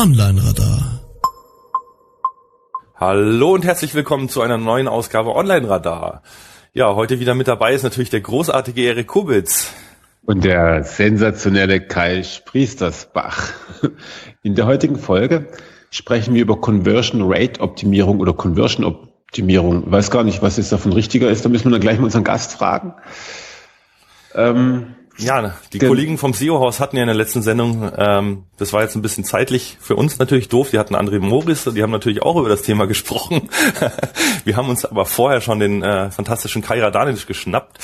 Online Radar. Hallo und herzlich willkommen zu einer neuen Ausgabe Online Radar. Ja, heute wieder mit dabei ist natürlich der großartige Erik Kubitz. Und der sensationelle Kai Spriestersbach. In der heutigen Folge sprechen wir über Conversion Rate Optimierung oder Conversion Optimierung. Ich weiß gar nicht, was jetzt davon richtiger ist. Da müssen wir dann gleich mal unseren Gast fragen. Ähm, ja, die Kollegen vom SEO-Haus hatten ja in der letzten Sendung, ähm, das war jetzt ein bisschen zeitlich für uns natürlich doof, die hatten André Morris und die haben natürlich auch über das Thema gesprochen. wir haben uns aber vorher schon den äh, fantastischen Kai Radanic geschnappt.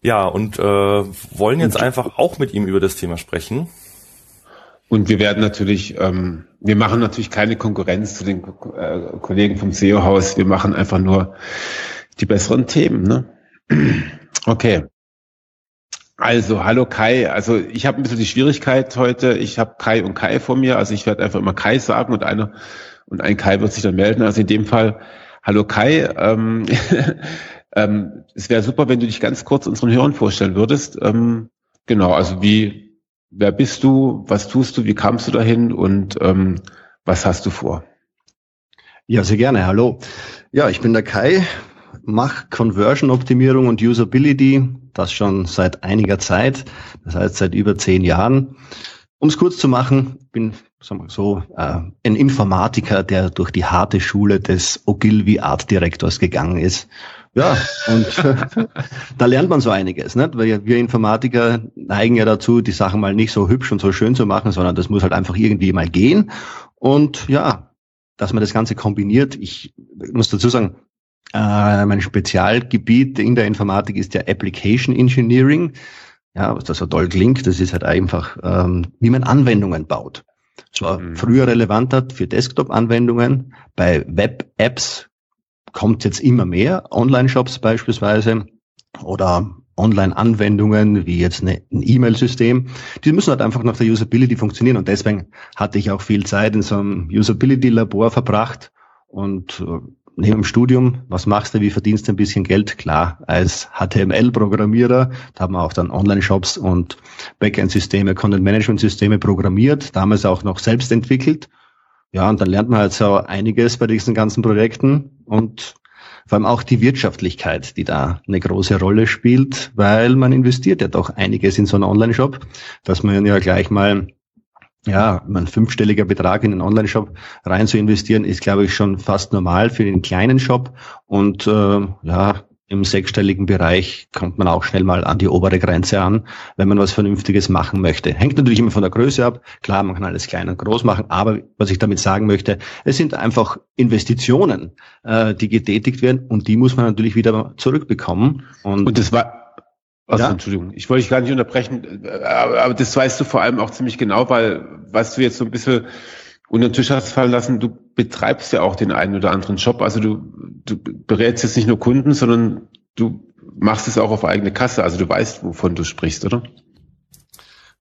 Ja, und äh, wollen jetzt einfach auch mit ihm über das Thema sprechen. Und wir werden natürlich, ähm, wir machen natürlich keine Konkurrenz zu den äh, Kollegen vom SEO-Haus. Wir machen einfach nur die besseren Themen. Ne? Okay. Also, hallo Kai. Also ich habe ein bisschen die Schwierigkeit heute. Ich habe Kai und Kai vor mir. Also ich werde einfach immer Kai sagen und einer und ein Kai wird sich dann melden. Also in dem Fall, hallo Kai. Ähm, ähm, es wäre super, wenn du dich ganz kurz unseren Hörern vorstellen würdest. Ähm, genau, also wie, wer bist du, was tust du, wie kamst du dahin und ähm, was hast du vor? Ja, sehr gerne. Hallo. Ja, ich bin der Kai, mache Conversion-Optimierung und Usability, das schon seit einiger Zeit, das heißt seit über zehn Jahren. Um es kurz zu machen, bin sagen wir so äh, ein Informatiker, der durch die harte Schule des Ogilvy Art Direktors gegangen ist. Ja, und da lernt man so einiges, nicht? weil wir Informatiker neigen ja dazu, die Sachen mal nicht so hübsch und so schön zu machen, sondern das muss halt einfach irgendwie mal gehen. Und ja, dass man das Ganze kombiniert, ich muss dazu sagen, äh, mein Spezialgebiet in der Informatik ist ja Application Engineering. Ja, was da so toll klingt, das ist halt einfach, ähm, wie man Anwendungen baut. Das war mhm. früher relevanter für Desktop-Anwendungen. Bei Web-Apps kommt jetzt immer mehr, Online-Shops beispielsweise oder Online-Anwendungen wie jetzt eine, ein E-Mail-System. Die müssen halt einfach nach der Usability funktionieren und deswegen hatte ich auch viel Zeit in so einem Usability-Labor verbracht und äh, neben dem Studium, was machst du, wie verdienst du ein bisschen Geld? Klar, als HTML-Programmierer, da haben wir auch dann Online-Shops und Backend-Systeme, Content-Management-Systeme programmiert, damals auch noch selbst entwickelt. Ja, und dann lernt man halt so einiges bei diesen ganzen Projekten und vor allem auch die Wirtschaftlichkeit, die da eine große Rolle spielt, weil man investiert ja doch einiges in so einen Online-Shop, dass man ja gleich mal ja, ein fünfstelliger Betrag in einen Online-Shop rein zu investieren, ist, glaube ich, schon fast normal für den kleinen Shop. Und äh, ja, im sechsstelligen Bereich kommt man auch schnell mal an die obere Grenze an, wenn man was Vernünftiges machen möchte. Hängt natürlich immer von der Größe ab. Klar, man kann alles klein und groß machen, aber was ich damit sagen möchte, es sind einfach Investitionen, äh, die getätigt werden und die muss man natürlich wieder zurückbekommen. Und, und das war also, ja. Entschuldigung, ich wollte dich gar nicht unterbrechen, aber, das weißt du vor allem auch ziemlich genau, weil was du jetzt so ein bisschen unter den Tisch hast fallen lassen, du betreibst ja auch den einen oder anderen Job. Also du, du berätst jetzt nicht nur Kunden, sondern du machst es auch auf eigene Kasse. Also du weißt, wovon du sprichst, oder?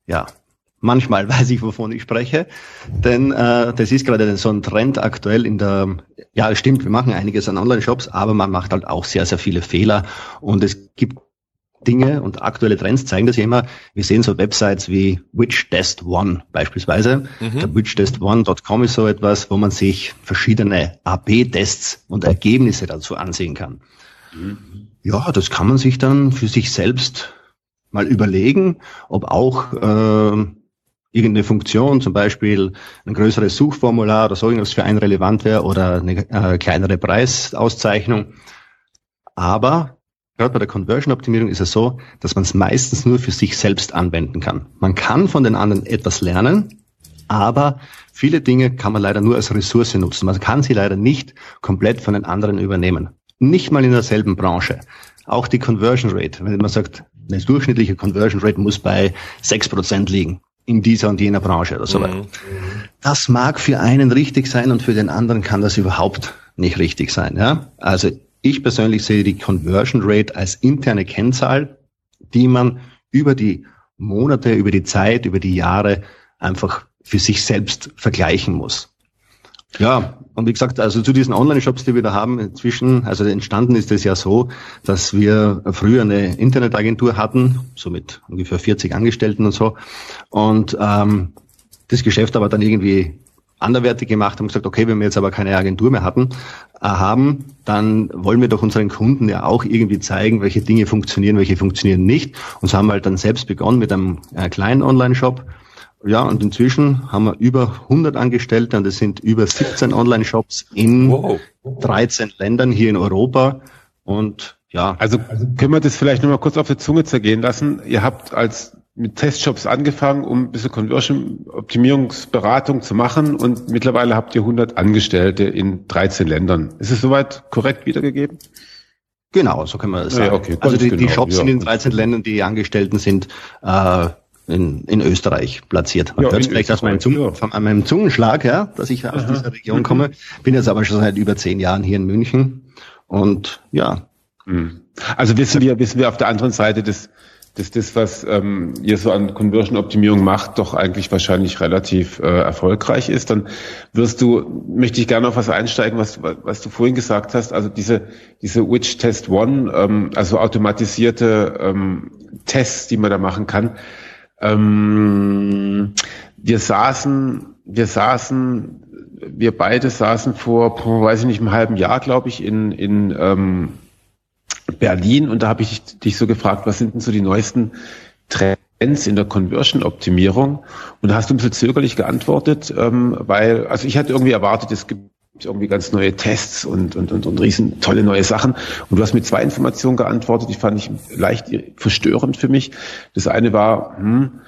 Ja, manchmal weiß ich, wovon ich spreche, denn äh, das ist gerade so ein Trend aktuell in der, ja, es stimmt, wir machen einiges an Online-Shops, aber man macht halt auch sehr, sehr viele Fehler und es gibt Dinge und aktuelle Trends zeigen das ja immer. Wir sehen so Websites wie Witch Test One beispielsweise. Mhm. Der witchtest1.com ist so etwas, wo man sich verschiedene AB-Tests und Ergebnisse dazu ansehen kann. Mhm. Ja, das kann man sich dann für sich selbst mal überlegen, ob auch äh, irgendeine Funktion, zum Beispiel ein größeres Suchformular oder so irgendwas für einen relevant wäre oder eine äh, kleinere Preisauszeichnung. Aber Gerade bei der Conversion-Optimierung ist es so, dass man es meistens nur für sich selbst anwenden kann. Man kann von den anderen etwas lernen, aber viele Dinge kann man leider nur als Ressource nutzen. Man kann sie leider nicht komplett von den anderen übernehmen. Nicht mal in derselben Branche. Auch die Conversion Rate, wenn man sagt, eine durchschnittliche Conversion Rate muss bei 6% liegen in dieser und jener Branche oder so weiter. Mhm. Das mag für einen richtig sein und für den anderen kann das überhaupt nicht richtig sein. Ja? Also ich persönlich sehe die Conversion Rate als interne Kennzahl, die man über die Monate, über die Zeit, über die Jahre einfach für sich selbst vergleichen muss. Ja, und wie gesagt, also zu diesen Online-Shops, die wir da haben, inzwischen, also entstanden ist es ja so, dass wir früher eine Internetagentur hatten, so mit ungefähr 40 Angestellten und so. Und ähm, das Geschäft aber dann irgendwie anderwertig gemacht, haben gesagt, okay, wenn wir jetzt aber keine Agentur mehr hatten, äh, haben, dann wollen wir doch unseren Kunden ja auch irgendwie zeigen, welche Dinge funktionieren, welche funktionieren nicht. Und so haben wir halt dann selbst begonnen mit einem äh, kleinen Online-Shop. Ja, und inzwischen haben wir über 100 Angestellte und es sind über 17 Online-Shops in wow. 13 Ländern hier in Europa. Und ja. Also können wir das vielleicht nochmal kurz auf der Zunge zergehen lassen. Ihr habt als mit Testshops angefangen, um ein bisschen Conversion-Optimierungsberatung zu machen und mittlerweile habt ihr 100 Angestellte in 13 Ländern. Ist es soweit korrekt wiedergegeben? Genau, so kann man das sagen. Ja, okay, also die, genau, die Shops ja. sind in 13 Ländern, die Angestellten sind äh, in, in Österreich platziert. Man ja, hört vielleicht aus meinem, Zungen, von meinem Zungenschlag, ja, dass ich aus Aha. dieser Region komme. Bin jetzt aber schon seit über zehn Jahren hier in München und ja. Hm. Also wissen wir, wissen wir auf der anderen Seite des dass das, was ähm, ihr so an Conversion-Optimierung macht, doch eigentlich wahrscheinlich relativ äh, erfolgreich ist. Dann wirst du, möchte ich gerne auf was einsteigen, was, was du vorhin gesagt hast, also diese, diese Witch Test One, ähm, also automatisierte ähm, Tests, die man da machen kann. Ähm, wir saßen, wir saßen, wir beide saßen vor, weiß ich nicht, einem halben Jahr, glaube ich, in, in ähm, Berlin und da habe ich dich so gefragt, was sind denn so die neuesten Trends in der Conversion-Optimierung? Und da hast du ein bisschen zögerlich geantwortet, ähm, weil, also ich hatte irgendwie erwartet, es gibt irgendwie ganz neue Tests und, und, und, und riesen tolle neue Sachen. Und du hast mit zwei Informationen geantwortet, die fand ich leicht verstörend für mich. Das eine war, hm,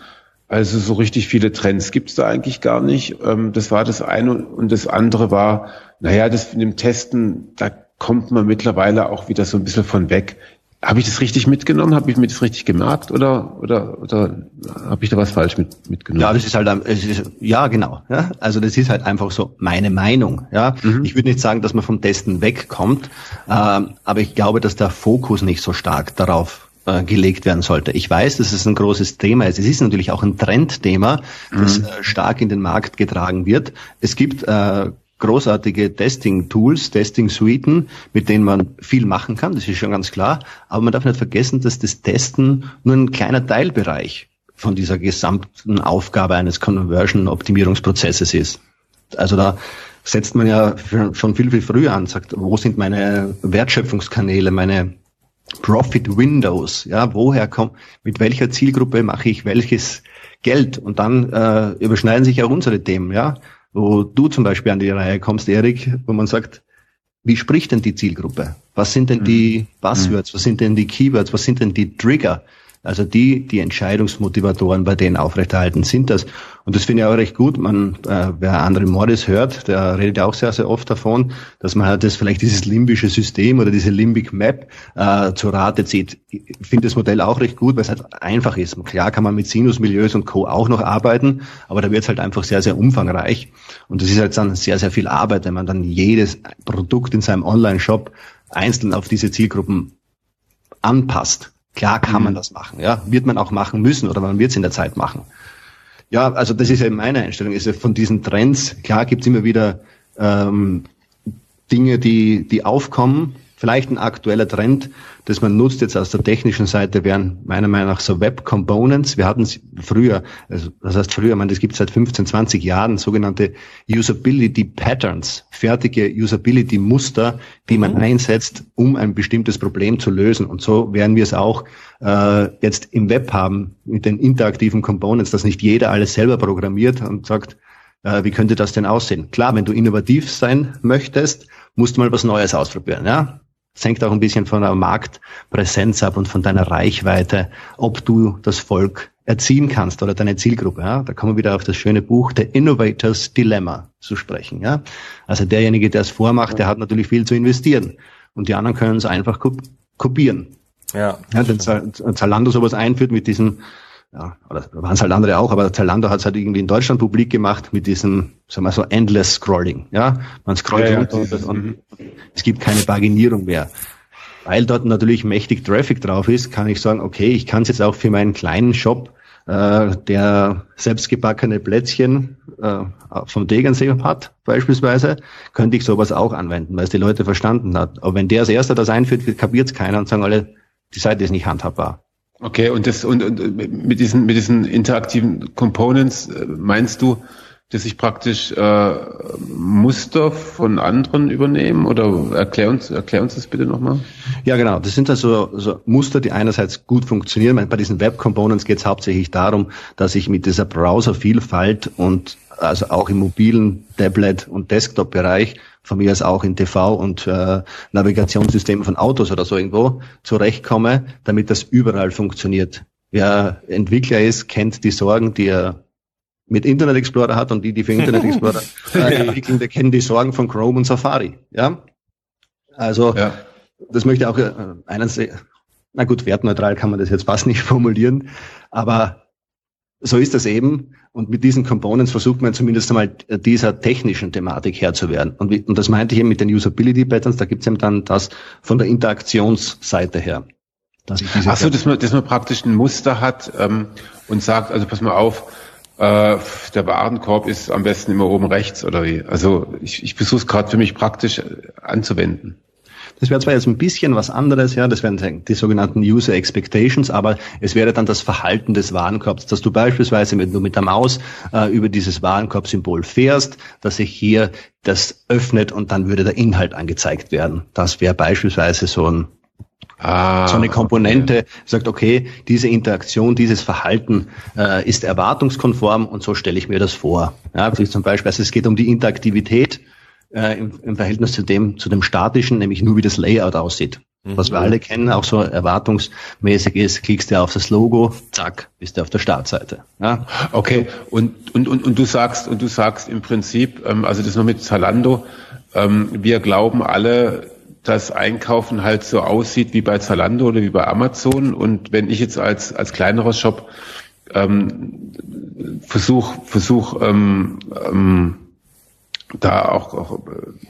also so richtig viele Trends gibt's da eigentlich gar nicht. Ähm, das war das eine. Und das andere war, naja, das mit dem Testen, da kommt man mittlerweile auch wieder so ein bisschen von weg. Habe ich das richtig mitgenommen? Habe ich mir das richtig gemerkt oder oder oder habe ich da was falsch mit, mitgenommen? Ja, das ist halt es ist, ja genau. Ja? Also das ist halt einfach so meine Meinung. Ja, mhm. ich würde nicht sagen, dass man vom Testen wegkommt, äh, aber ich glaube, dass der Fokus nicht so stark darauf äh, gelegt werden sollte. Ich weiß, dass es ein großes Thema ist. Es ist natürlich auch ein Trendthema, das mhm. äh, stark in den Markt getragen wird. Es gibt äh, großartige Testing-Tools, Testing-Suiten, mit denen man viel machen kann, das ist schon ganz klar. Aber man darf nicht vergessen, dass das Testen nur ein kleiner Teilbereich von dieser gesamten Aufgabe eines Conversion-Optimierungsprozesses ist. Also da setzt man ja schon viel, viel früher an, sagt, wo sind meine Wertschöpfungskanäle, meine Profit Windows, ja, woher kommt, mit welcher Zielgruppe mache ich welches Geld? Und dann äh, überschneiden sich ja unsere Themen, ja wo du zum Beispiel an die Reihe kommst, Erik, wo man sagt, wie spricht denn die Zielgruppe? Was sind denn die mhm. Buzzwords? Was sind denn die Keywords? Was sind denn die Trigger? Also die, die Entscheidungsmotivatoren bei denen aufrechterhalten sind das. Und das finde ich auch recht gut. Man, äh, wer andere Morris hört, der redet ja auch sehr, sehr oft davon, dass man halt das vielleicht dieses limbische System oder diese Limbic Map äh, zur Rate zieht. Ich finde das Modell auch recht gut, weil es halt einfach ist. Klar kann man mit Sinusmilieus und Co. auch noch arbeiten, aber da wird es halt einfach sehr, sehr umfangreich. Und das ist halt dann sehr, sehr viel Arbeit, wenn man dann jedes Produkt in seinem Online-Shop einzeln auf diese Zielgruppen anpasst. Klar kann man mhm. das machen, ja. Wird man auch machen müssen oder man wird es in der Zeit machen. Ja, also das ist ja meine Einstellung. Ist ja von diesen Trends, klar gibt's immer wieder ähm, Dinge, die, die aufkommen, Vielleicht ein aktueller Trend, das man nutzt jetzt aus der technischen Seite, wären meiner Meinung nach so Web Components. Wir hatten früher, also das heißt früher, man, das gibt seit 15, 20 Jahren, sogenannte Usability Patterns, fertige Usability Muster, die man mhm. einsetzt, um ein bestimmtes Problem zu lösen. Und so werden wir es auch äh, jetzt im Web haben mit den interaktiven Components, dass nicht jeder alles selber programmiert und sagt, äh, wie könnte das denn aussehen? Klar, wenn du innovativ sein möchtest, musst du mal was Neues ausprobieren. Ja? Es hängt auch ein bisschen von der Marktpräsenz ab und von deiner Reichweite, ob du das Volk erziehen kannst oder deine Zielgruppe. Ja? Da kommen wir wieder auf das schöne Buch The Innovators Dilemma zu sprechen. Ja? Also derjenige, der es vormacht, der hat natürlich viel zu investieren und die anderen können es einfach kopieren. Ja. ja wenn Zalando sowas einführt mit diesem ja, oder waren es halt andere auch, aber Zalando hat es halt irgendwie in Deutschland publik gemacht mit diesem, sagen wir so, endless Scrolling. Ja, man scrollt ja, runter ja, und, und es gibt keine Paginierung mehr. Weil dort natürlich mächtig Traffic drauf ist, kann ich sagen, okay, ich kann es jetzt auch für meinen kleinen Shop, äh, der selbstgebackene Plätzchen äh, vom Tegernsee hat, beispielsweise, könnte ich sowas auch anwenden, weil es die Leute verstanden hat. Aber wenn der als erster das einführt, kapiert es keiner und sagen alle, die Seite ist nicht handhabbar. Okay, und das und, und mit diesen mit diesen interaktiven Components äh, meinst du, dass ich praktisch äh, Muster von anderen übernehmen oder erklär uns, erklär uns das bitte nochmal. Ja, genau. Das sind also so Muster, die einerseits gut funktionieren. Bei diesen Web Components geht es hauptsächlich darum, dass ich mit dieser Browservielfalt und also auch im mobilen Tablet- und Desktop-Bereich, von mir aus auch in TV- und äh, Navigationssystemen von Autos oder so irgendwo, zurechtkomme, damit das überall funktioniert. Wer Entwickler ist, kennt die Sorgen, die er mit Internet Explorer hat und die, die für Internet Explorer äh, entwickeln, die kennen die Sorgen von Chrome und Safari. Ja, also ja. das möchte auch äh, einen, na gut, wertneutral kann man das jetzt fast nicht formulieren, aber so ist das eben. Und mit diesen Components versucht man zumindest einmal dieser technischen Thematik Herr zu werden. Und, und das meinte ich eben mit den Usability Patterns, da gibt es eben dann das von der Interaktionsseite her. Ach so, dass man, dass man praktisch ein Muster hat ähm, und sagt, also pass mal auf, äh, der Warenkorb ist am besten immer oben rechts oder wie. Also ich, ich versuche es gerade für mich praktisch anzuwenden. Das wäre zwar jetzt ein bisschen was anderes, ja, das wären die sogenannten User Expectations, aber es wäre dann das Verhalten des Warenkorbs, dass du beispielsweise, wenn du mit der Maus äh, über dieses Warenkorbsymbol fährst, dass sich hier das öffnet und dann würde der Inhalt angezeigt werden. Das wäre beispielsweise so ein Ah, so eine Komponente okay. sagt, okay, diese Interaktion, dieses Verhalten äh, ist erwartungskonform und so stelle ich mir das vor. Ja, also zum Beispiel, also es geht um die Interaktivität äh, im, im, Verhältnis zu dem, zu dem statischen, nämlich nur wie das Layout aussieht. Mhm. Was wir alle kennen, auch so erwartungsmäßig ist, klickst du auf das Logo, zack, bist du auf der Startseite. Ja? Okay, und, und, und, und du sagst, und du sagst im Prinzip, ähm, also das noch mit Zalando, ähm, wir glauben alle, dass Einkaufen halt so aussieht wie bei Zalando oder wie bei Amazon. Und wenn ich jetzt als, als kleinerer Shop ähm, versuch, versuch ähm, ähm, da auch, auch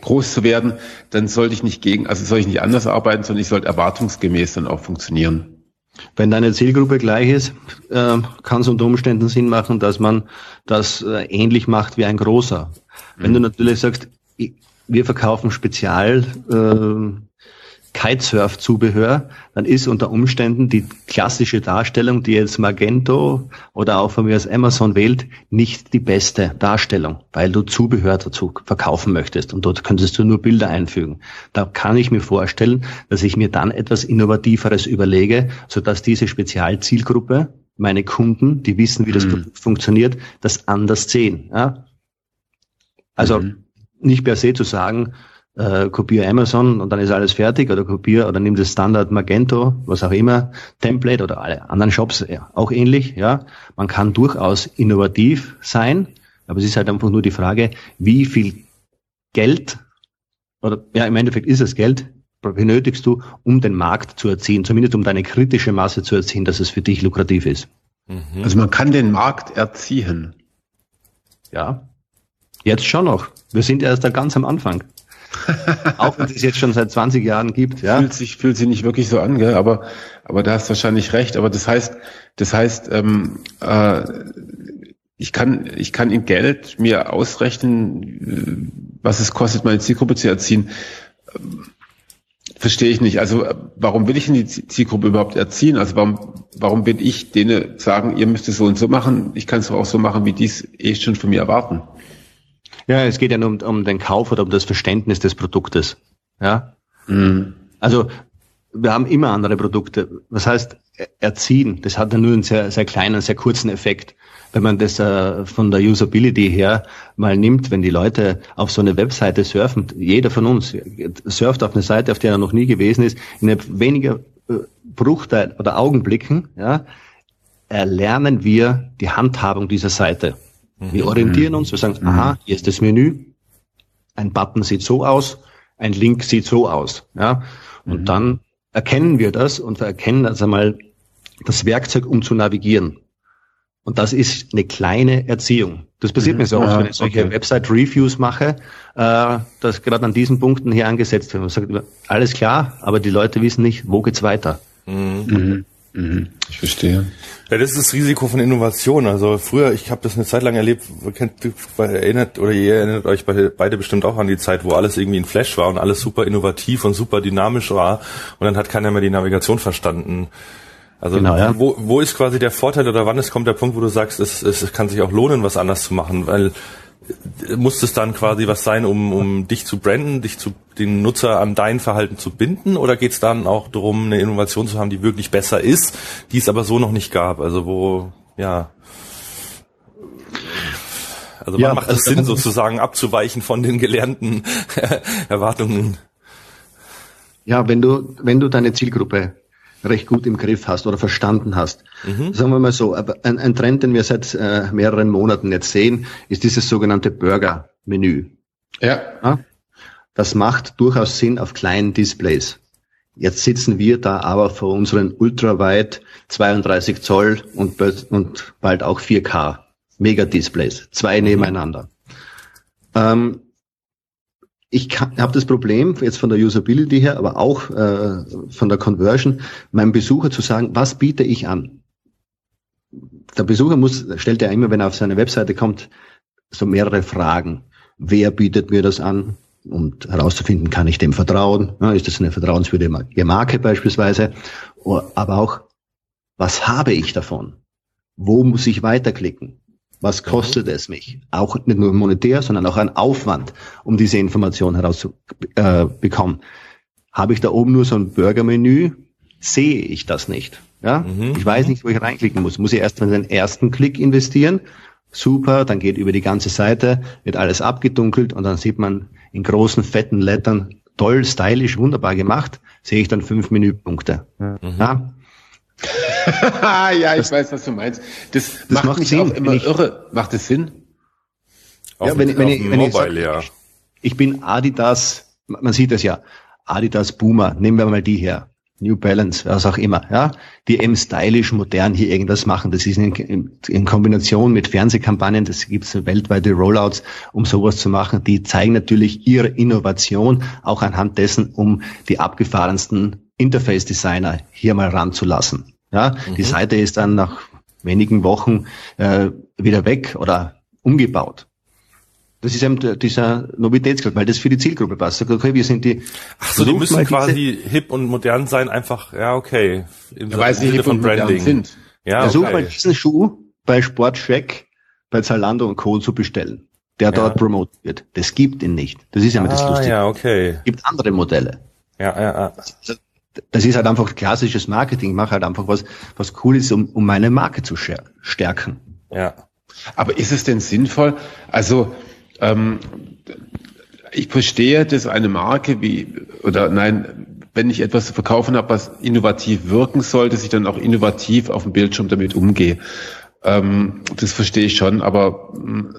groß zu werden, dann sollte ich nicht gegen, also soll ich nicht anders arbeiten, sondern ich sollte erwartungsgemäß dann auch funktionieren. Wenn deine Zielgruppe gleich ist, äh, kann es unter Umständen Sinn machen, dass man das äh, ähnlich macht wie ein großer. Wenn mhm. du natürlich sagst, wir verkaufen Spezial äh, Kitesurf-Zubehör, dann ist unter Umständen die klassische Darstellung, die jetzt Magento oder auch von mir aus Amazon wählt, nicht die beste Darstellung, weil du Zubehör dazu verkaufen möchtest und dort könntest du nur Bilder einfügen. Da kann ich mir vorstellen, dass ich mir dann etwas Innovativeres überlege, sodass diese Spezialzielgruppe, meine Kunden, die wissen, wie das mhm. Produkt funktioniert, das anders sehen. Ja? Also mhm nicht per se zu sagen, äh, kopiere Amazon und dann ist alles fertig oder kopiere oder nimm das Standard Magento, was auch immer, Template oder alle anderen Shops ja, auch ähnlich, ja. Man kann durchaus innovativ sein, aber es ist halt einfach nur die Frage, wie viel Geld oder ja, im Endeffekt ist es Geld, benötigst du, um den Markt zu erziehen, zumindest um deine kritische Masse zu erziehen, dass es für dich lukrativ ist. Mhm. Also man kann den Markt erziehen. Ja, Jetzt schon noch. Wir sind erst da ganz am Anfang. Auch wenn es jetzt schon seit 20 Jahren gibt, ja. Fühlt sich, fühlt sich nicht wirklich so an, gell? aber, aber da hast du wahrscheinlich recht. Aber das heißt, das heißt, ähm, äh, ich kann, ich kann in Geld mir ausrechnen, was es kostet, meine Zielgruppe zu erziehen. Verstehe ich nicht. Also warum will ich denn die Zielgruppe überhaupt erziehen? Also warum, warum will ich denen sagen, ihr müsst es so und so machen? Ich kann es auch so machen, wie die es eh schon von mir erwarten. Ja, es geht ja nur um, um den Kauf oder um das Verständnis des Produktes. Ja. Mhm. Also wir haben immer andere Produkte. Was heißt erziehen? Das hat ja nur einen sehr, sehr kleinen, sehr kurzen Effekt. Wenn man das äh, von der Usability her mal nimmt, wenn die Leute auf so eine Webseite surfen, jeder von uns surft auf eine Seite, auf der er noch nie gewesen ist, in weniger äh, Bruchteil oder Augenblicken, ja, erlernen wir die Handhabung dieser Seite. Wir mhm. orientieren uns, wir sagen, mhm. aha, hier ist das Menü, ein Button sieht so aus, ein Link sieht so aus. Ja? Und mhm. dann erkennen wir das und wir erkennen also mal das Werkzeug, um zu navigieren. Und das ist eine kleine Erziehung. Das passiert mhm. mir so oft, wenn ich solche okay. Website-Reviews mache, äh, dass gerade an diesen Punkten hier angesetzt wird. Man sagt, alles klar, aber die Leute wissen nicht, wo geht's weiter. Mhm. mhm. Mhm. Ich verstehe. Ja, das ist das Risiko von Innovation. Also früher, ich habe das eine Zeit lang erlebt, kennt, erinnert oder ihr erinnert euch beide bestimmt auch an die Zeit, wo alles irgendwie ein Flash war und alles super innovativ und super dynamisch war und dann hat keiner mehr die Navigation verstanden. Also genau, ja. wo, wo ist quasi der Vorteil oder wann ist kommt der Punkt, wo du sagst, es, es kann sich auch lohnen, was anders zu machen, weil muss es dann quasi was sein, um, um dich zu branden, dich zu den Nutzer an dein Verhalten zu binden? Oder geht es dann auch darum, eine Innovation zu haben, die wirklich besser ist, die es aber so noch nicht gab? Also wo, ja. Also ja, macht es Sinn, sozusagen abzuweichen von den gelernten Erwartungen. Ja, wenn du, wenn du deine Zielgruppe recht gut im Griff hast oder verstanden hast. Mhm. Sagen wir mal so, ein, ein Trend, den wir seit äh, mehreren Monaten jetzt sehen, ist dieses sogenannte Burger-Menü. Ja. ja. Das macht durchaus Sinn auf kleinen Displays. Jetzt sitzen wir da aber vor unseren ultraweit 32 Zoll und, und bald auch 4K Mega-Displays, zwei mhm. nebeneinander. Ähm, ich habe das Problem jetzt von der Usability her, aber auch äh, von der Conversion, meinem Besucher zu sagen, was biete ich an? Der Besucher muss, stellt ja immer, wenn er auf seine Webseite kommt, so mehrere Fragen. Wer bietet mir das an? Und herauszufinden, kann ich dem vertrauen? Ist das eine vertrauenswürdige Marke beispielsweise? Aber auch, was habe ich davon? Wo muss ich weiterklicken? Was kostet es mich? Auch nicht nur monetär, sondern auch ein Aufwand, um diese Information herauszubekommen. Äh, Habe ich da oben nur so ein Burgermenü, sehe ich das nicht. Ja? Mhm. Ich weiß nicht, wo ich reinklicken muss. Muss ich erst mal den ersten Klick investieren? Super, dann geht über die ganze Seite, wird alles abgedunkelt und dann sieht man in großen, fetten Lettern, toll, stylisch, wunderbar gemacht, sehe ich dann fünf Menüpunkte. Mhm. Ja? ja, ich das, weiß, was du meinst. Das, das macht, macht mich Sinn, auch immer ich, irre. Macht es Sinn? ja, wenn, wenn, ich, wenn Mobile, ich, sag, ja. ich bin Adidas, man sieht das ja, Adidas Boomer, nehmen wir mal die her. New Balance, was auch immer, ja, die eben stylisch, modern hier irgendwas machen. Das ist in, in, in Kombination mit Fernsehkampagnen, das gibt es weltweite Rollouts, um sowas zu machen. Die zeigen natürlich ihre Innovation auch anhand dessen, um die abgefahrensten Interface-Designer hier mal ranzulassen. Ja, mhm. die Seite ist dann nach wenigen Wochen äh, wieder weg oder umgebaut. Das ist eben dieser Novitätsgrad, weil das für die Zielgruppe passt. Okay, wir sind die. Ach so, die müssen quasi hip und modern sein, einfach, ja, okay. Im ja, weil sie hip von Branding sind. Ja, Versuch okay. mal diesen Schuh bei Sportcheck, bei Zalando und Co. zu bestellen, der ja. dort promotet wird. Das gibt ihn nicht. Das ist ja immer ah, das Lustige. Ja, okay. Es gibt andere Modelle. Ja, ja, ja das ist halt einfach klassisches Marketing. Ich mache halt einfach was, was cool ist, um, um meine Marke zu stärken. Ja. Aber ist es denn sinnvoll? Also, ähm, ich verstehe, dass eine Marke wie, oder nein, wenn ich etwas zu verkaufen habe, was innovativ wirken soll, dass ich dann auch innovativ auf dem Bildschirm damit umgehe. Ähm, das verstehe ich schon, aber ähm,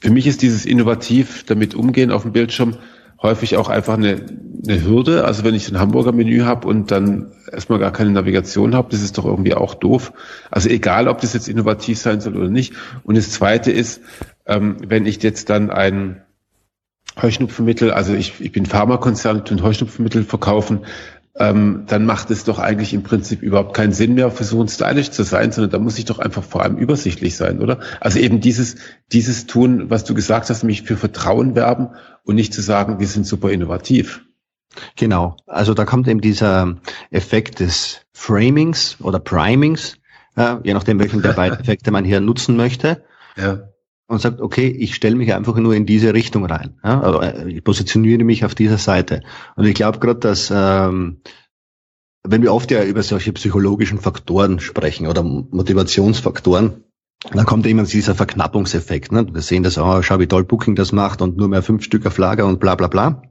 für mich ist dieses innovativ damit umgehen auf dem Bildschirm häufig auch einfach eine, eine Hürde. Also wenn ich ein Hamburger Menü habe und dann erstmal gar keine Navigation habe, das ist doch irgendwie auch doof. Also egal, ob das jetzt innovativ sein soll oder nicht. Und das Zweite ist, ähm, wenn ich jetzt dann ein Heuschnupfenmittel, also ich, ich bin Pharmakonzern, und Heuschnupfenmittel verkaufen, ähm, dann macht es doch eigentlich im Prinzip überhaupt keinen Sinn mehr, versuchen stylisch zu sein, sondern da muss ich doch einfach vor allem übersichtlich sein, oder? Also eben dieses, dieses tun, was du gesagt hast, nämlich für Vertrauen werben und nicht zu sagen, wir sind super innovativ. Genau. Also da kommt eben dieser Effekt des Framings oder Primings, äh, je nachdem, welchen der beiden Effekte man hier nutzen möchte. Ja. Und sagt, okay, ich stelle mich einfach nur in diese Richtung rein. Ja? Also ich positioniere mich auf dieser Seite. Und ich glaube gerade, dass ähm, wenn wir oft ja über solche psychologischen Faktoren sprechen oder Motivationsfaktoren, dann kommt immer dieser Verknappungseffekt. Ne? Wir sehen das, oh, schau, wie toll Booking das macht und nur mehr fünf Stück auf Lager und bla bla bla.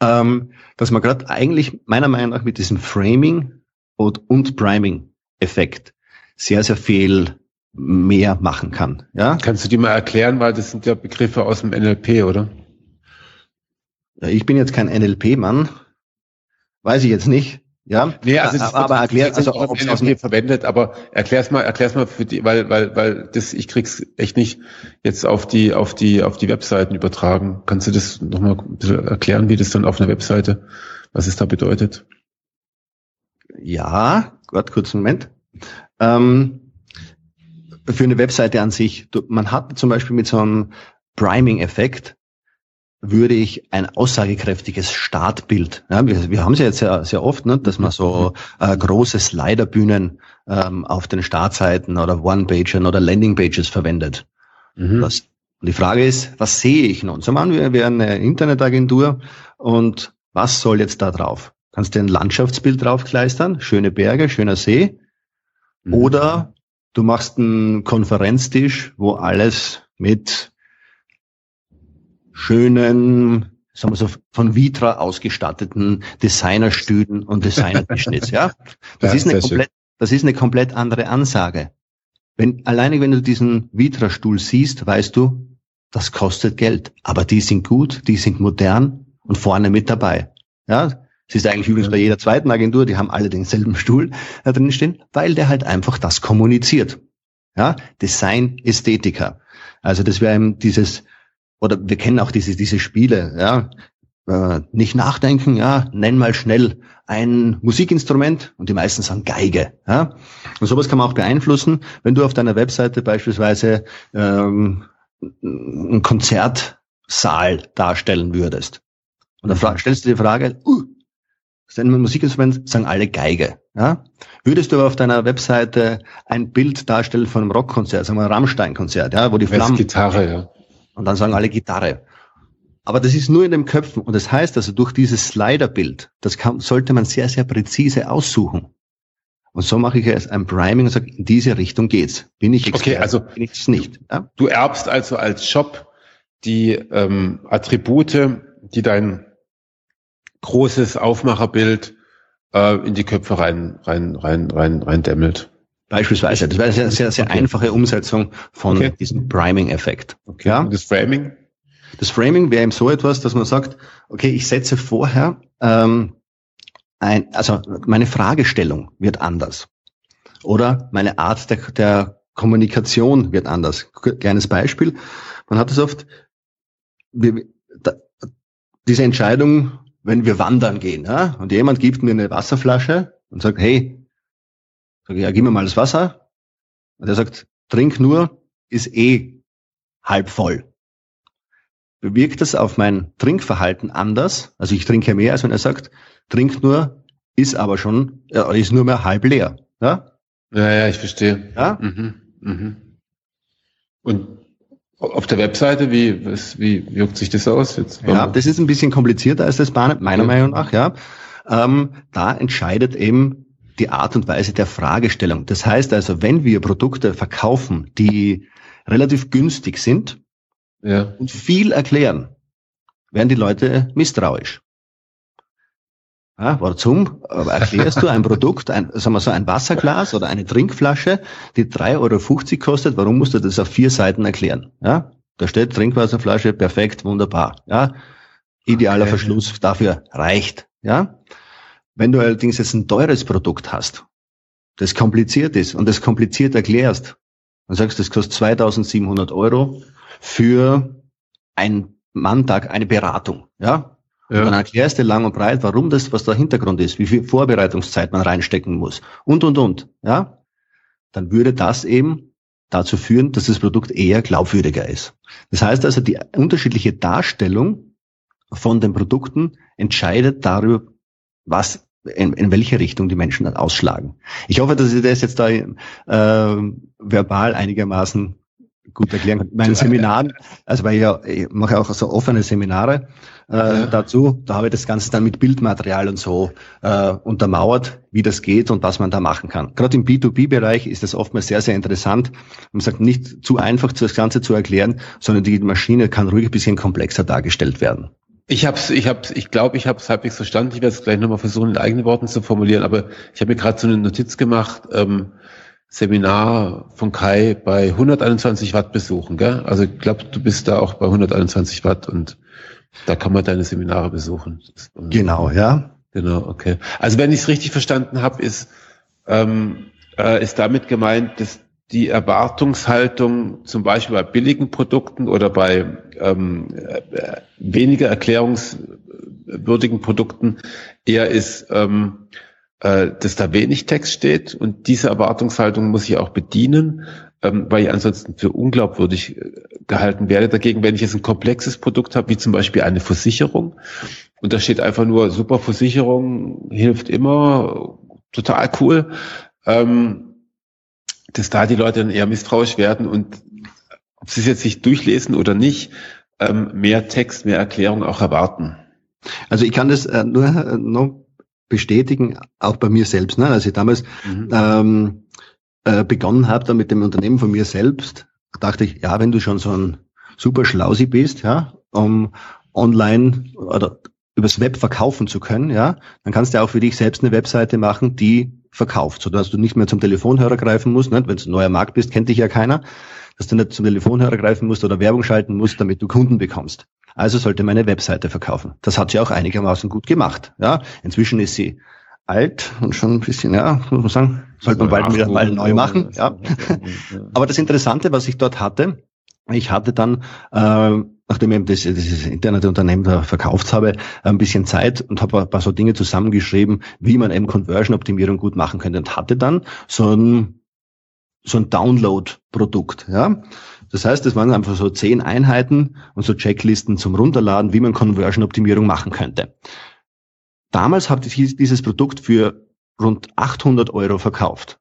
Ähm, dass man gerade eigentlich meiner Meinung nach mit diesem Framing und, und Priming-Effekt sehr, sehr viel mehr machen kann. Ja? Kannst du die mal erklären, weil das sind ja Begriffe aus dem NLP, oder? Ich bin jetzt kein NLP-Mann. Weiß ich jetzt nicht. Ja, nee, also das aber erklär, also ob es aus verwendet, aber erklär's mal, erklär's mal für die, weil, weil, weil das, ich krieg's echt nicht jetzt auf die, auf die, auf die Webseiten übertragen. Kannst du das nochmal ein bisschen erklären, wie das dann auf einer Webseite, was es da bedeutet? Ja, Gott, kurz einen Moment. Ähm, für eine Webseite an sich, man hat zum Beispiel mit so einem Priming-Effekt, würde ich ein aussagekräftiges Startbild. Ja, wir, wir haben es ja jetzt sehr, sehr oft, ne, dass man so äh, große Sliderbühnen ähm, auf den Startseiten oder One-Pagen oder Landing-Pages verwendet. Mhm. Das Und die Frage ist, was sehe ich nun? So machen wir, wir eine Internetagentur und was soll jetzt da drauf? Kannst du ein Landschaftsbild draufkleistern? Schöne Berge, schöner See. Mhm. Oder du machst einen Konferenztisch, wo alles mit schönen, sagen wir so, von Vitra ausgestatteten Designerstühlen und Designertischen ist, ja? Das ja, ist eine komplett, das ist eine komplett andere Ansage. Wenn, alleine wenn du diesen Vitra-Stuhl siehst, weißt du, das kostet Geld. Aber die sind gut, die sind modern und vorne mit dabei. Ja, es ist eigentlich übrigens bei jeder zweiten Agentur, die haben alle denselben Stuhl da drin stehen, weil der halt einfach das kommuniziert. Ja, Design, Ästhetiker. Also das wäre eben dieses, oder wir kennen auch diese, diese Spiele, ja, äh, nicht nachdenken, ja, nenn mal schnell ein Musikinstrument und die meisten sagen Geige. Ja? Und sowas kann man auch beeinflussen, wenn du auf deiner Webseite beispielsweise ähm, einen Konzertsaal darstellen würdest. Und dann stellst du die Frage, uh, ist ein Musikinstrument, sagen alle Geige. Ja? Würdest du aber auf deiner Webseite ein Bild darstellen von einem Rockkonzert, sagen wir ein Rammstein-Konzert, ja, wo die Flammen... Gitarre, ja. Und dann sagen alle Gitarre. Aber das ist nur in den Köpfen. Und das heißt also, durch dieses Slider-Bild, das kann, sollte man sehr, sehr präzise aussuchen. Und so mache ich jetzt ein Priming und sage, in diese Richtung geht's. Bin ich Experte, okay, also bin ich es nicht. Ja? Du erbst also als Shop die ähm, Attribute, die dein großes Aufmacherbild äh, in die Köpfe rein, rein, rein, rein, rein dämmelt. Beispielsweise. Das wäre eine sehr, sehr, okay. einfache Umsetzung von okay. diesem Priming-Effekt. Okay. Ja? Das Framing? Das Framing wäre eben so etwas, dass man sagt, okay, ich setze vorher ähm, ein, also meine Fragestellung wird anders. Oder meine Art der, der Kommunikation wird anders. Kleines Beispiel. Man hat es oft, wir, da, diese Entscheidung, wenn wir wandern gehen, ja, und jemand gibt mir eine Wasserflasche und sagt, hey, sag ich, ja, gib mir mal das Wasser. Und er sagt, trink nur, ist eh halb voll. Bewirkt das auf mein Trinkverhalten anders? Also ich trinke mehr, als wenn er sagt, trink nur, ist aber schon, äh, ist nur mehr halb leer. Ja, ja, ja ich verstehe. Ja? Mhm, mhm. Und auf der Webseite, wie, was, wie wirkt sich das aus jetzt? Ja, das ist ein bisschen komplizierter als das Bahn, meiner ja. Meinung nach, ja. Ähm, da entscheidet eben die Art und Weise der Fragestellung. Das heißt also, wenn wir Produkte verkaufen, die relativ günstig sind ja. und viel erklären, werden die Leute misstrauisch. Ja, warum? Erklärst du ein Produkt, ein, sagen wir so, ein Wasserglas oder eine Trinkflasche, die 3,50 Euro kostet, warum musst du das auf vier Seiten erklären? Ja, da steht Trinkwasserflasche, perfekt, wunderbar. Ja, idealer okay. Verschluss dafür reicht. Ja, wenn du allerdings jetzt ein teures Produkt hast, das kompliziert ist und das kompliziert erklärst, dann sagst du, das kostet 2700 Euro für ein Manntag, eine Beratung. Ja, ja. Dann erklärst du lang und breit, warum das, was der Hintergrund ist, wie viel Vorbereitungszeit man reinstecken muss und, und, und, ja. Dann würde das eben dazu führen, dass das Produkt eher glaubwürdiger ist. Das heißt also, die unterschiedliche Darstellung von den Produkten entscheidet darüber, was in, in welche Richtung die Menschen dann ausschlagen. Ich hoffe, dass ich das jetzt da äh, verbal einigermaßen gut erklären kann. Meinen Seminaren, also weil ich, ja, ich mache auch so offene Seminare äh, ja. dazu, da habe ich das Ganze dann mit Bildmaterial und so äh, untermauert, wie das geht und was man da machen kann. Gerade im B2B-Bereich ist das oftmals sehr, sehr interessant. Man sagt, nicht zu einfach das Ganze zu erklären, sondern die Maschine kann ruhig ein bisschen komplexer dargestellt werden. Ich hab's, ich hab's, ich glaube, ich habe es halbwegs verstanden. Ich werde es gleich nochmal versuchen, in eigenen Worten zu formulieren, aber ich habe mir gerade so eine Notiz gemacht. Ähm, Seminar von Kai bei 121 Watt besuchen, gell? Also ich glaube, du bist da auch bei 121 Watt und da kann man deine Seminare besuchen. Genau, ja. Genau, okay. Also wenn ich es richtig verstanden habe, ist, ähm, äh, ist damit gemeint, dass die Erwartungshaltung zum Beispiel bei billigen Produkten oder bei ähm, äh, weniger erklärungswürdigen Produkten eher ist, ähm, äh, dass da wenig Text steht und diese Erwartungshaltung muss ich auch bedienen, ähm, weil ich ansonsten für unglaubwürdig äh, gehalten werde. Dagegen, wenn ich jetzt ein komplexes Produkt habe, wie zum Beispiel eine Versicherung, und da steht einfach nur super Versicherung, hilft immer, total cool, ähm, dass da die Leute dann eher misstrauisch werden und ob Sie es jetzt sich durchlesen oder nicht, ähm, mehr Text, mehr Erklärung auch erwarten. Also ich kann das äh, nur äh, noch bestätigen, auch bei mir selbst. Ne? Als ich damals mhm. ähm, äh, begonnen habe, da mit dem Unternehmen von mir selbst, dachte ich, ja, wenn du schon so ein super Schlausi bist, ja, um online oder übers Web verkaufen zu können, ja, dann kannst du auch für dich selbst eine Webseite machen, die verkauft, sodass du nicht mehr zum Telefonhörer greifen musst. Ne? Wenn du ein neuer Markt bist, kennt dich ja keiner, dass du nicht zum Telefonhörer greifen musst oder Werbung schalten musst, damit du Kunden bekommst. Also sollte meine Webseite verkaufen. Das hat sie auch einigermaßen gut gemacht. Ja, inzwischen ist sie alt und schon ein bisschen, ja, muss man sagen, sollte man bald wieder mal neu machen. Ja. Aber das Interessante, was ich dort hatte, ich hatte dann, äh, nachdem ich das, dieses Internetunternehmen da verkauft habe, ein bisschen Zeit und habe ein paar so Dinge zusammengeschrieben, wie man eben Conversion-Optimierung gut machen könnte und hatte dann so ein, so ein Download-Produkt. Ja? Das heißt, es waren einfach so zehn Einheiten und so Checklisten zum Runterladen, wie man Conversion-Optimierung machen könnte. Damals habe ich dieses Produkt für rund 800 Euro verkauft.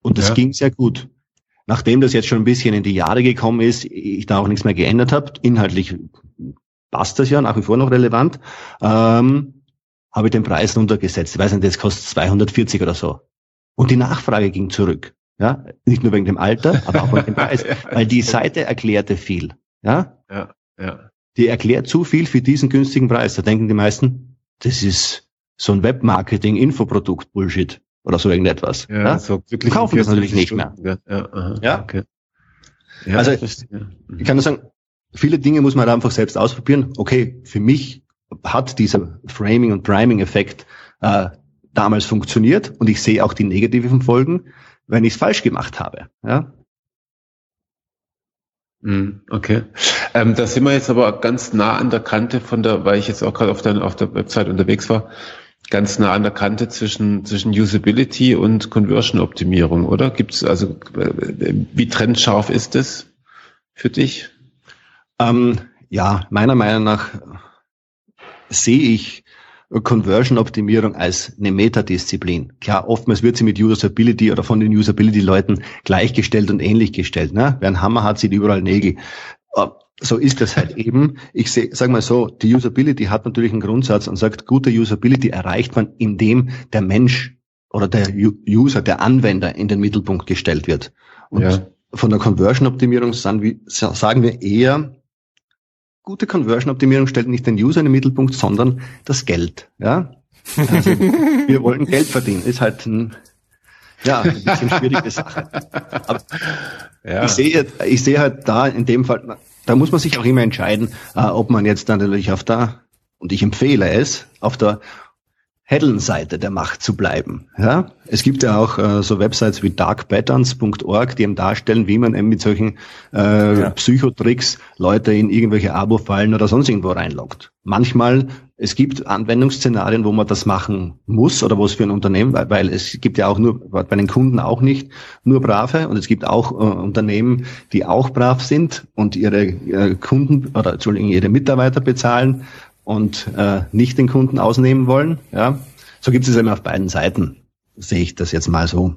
Und das ja. ging sehr gut. Nachdem das jetzt schon ein bisschen in die Jahre gekommen ist, ich da auch nichts mehr geändert habe, inhaltlich passt das ja nach wie vor noch relevant, ähm, habe ich den Preis runtergesetzt. Ich weiß nicht, das kostet 240 oder so. Und die Nachfrage ging zurück. Ja, nicht nur wegen dem Alter, aber auch wegen dem Preis, weil die Seite erklärte viel. Ja, ja, ja. Die erklärt zu viel für diesen günstigen Preis. Da denken die meisten, das ist so ein Webmarketing-Infoprodukt-Bullshit oder so irgendetwas. Ja, ja? So wirklich kaufen das natürlich nicht mehr. Ja, aha, ja? Okay. ja also ich kann nur sagen, viele Dinge muss man halt einfach selbst ausprobieren. Okay, für mich hat dieser Framing- und Priming-Effekt äh, damals funktioniert und ich sehe auch die negativen Folgen, wenn ich es falsch gemacht habe. Ja? Hm, okay. Ähm, da sind wir jetzt aber ganz nah an der Kante von der, weil ich jetzt auch gerade auf der, auf der Website unterwegs war, ganz nah an der Kante zwischen, zwischen Usability und Conversion-Optimierung, oder? Gibt es also, wie trennscharf ist das für dich? Ähm, ja, meiner Meinung nach sehe ich Conversion-Optimierung als eine Metadisziplin. Klar, oftmals wird sie mit Usability oder von den Usability-Leuten gleichgestellt und ähnlich gestellt. Ne? Wer einen Hammer hat, sieht überall Nägel. Äh, so ist das halt eben. Ich sage mal so, die Usability hat natürlich einen Grundsatz und sagt, gute Usability erreicht man, indem der Mensch oder der User, der Anwender in den Mittelpunkt gestellt wird. Und ja. von der Conversion-Optimierung sagen wir eher, gute Conversion-Optimierung stellt nicht den User in den Mittelpunkt, sondern das Geld. Ja? Also, wir wollen Geld verdienen. Ist halt ein, ja, ein bisschen schwierige Sache. Aber ja. ich sehe, ich sehe halt da in dem Fall, da muss man sich auch immer entscheiden, äh, ob man jetzt dann natürlich auf der, und ich empfehle es, auf der Hellenseite der Macht zu bleiben. Ja? Es gibt ja auch äh, so Websites wie darkpatterns.org, die eben darstellen, wie man eben mit solchen äh, ja. Psychotricks Leute in irgendwelche Abo-Fallen oder sonst irgendwo reinlockt. Manchmal, es gibt Anwendungsszenarien, wo man das machen muss oder wo es für ein Unternehmen, weil, weil es gibt ja auch nur, bei den Kunden auch nicht nur Brave und es gibt auch äh, Unternehmen, die auch brav sind und ihre äh, Kunden oder Entschuldigung, ihre Mitarbeiter bezahlen und äh, nicht den Kunden ausnehmen wollen. Ja, so gibt es immer auf beiden Seiten. Sehe ich das jetzt mal so,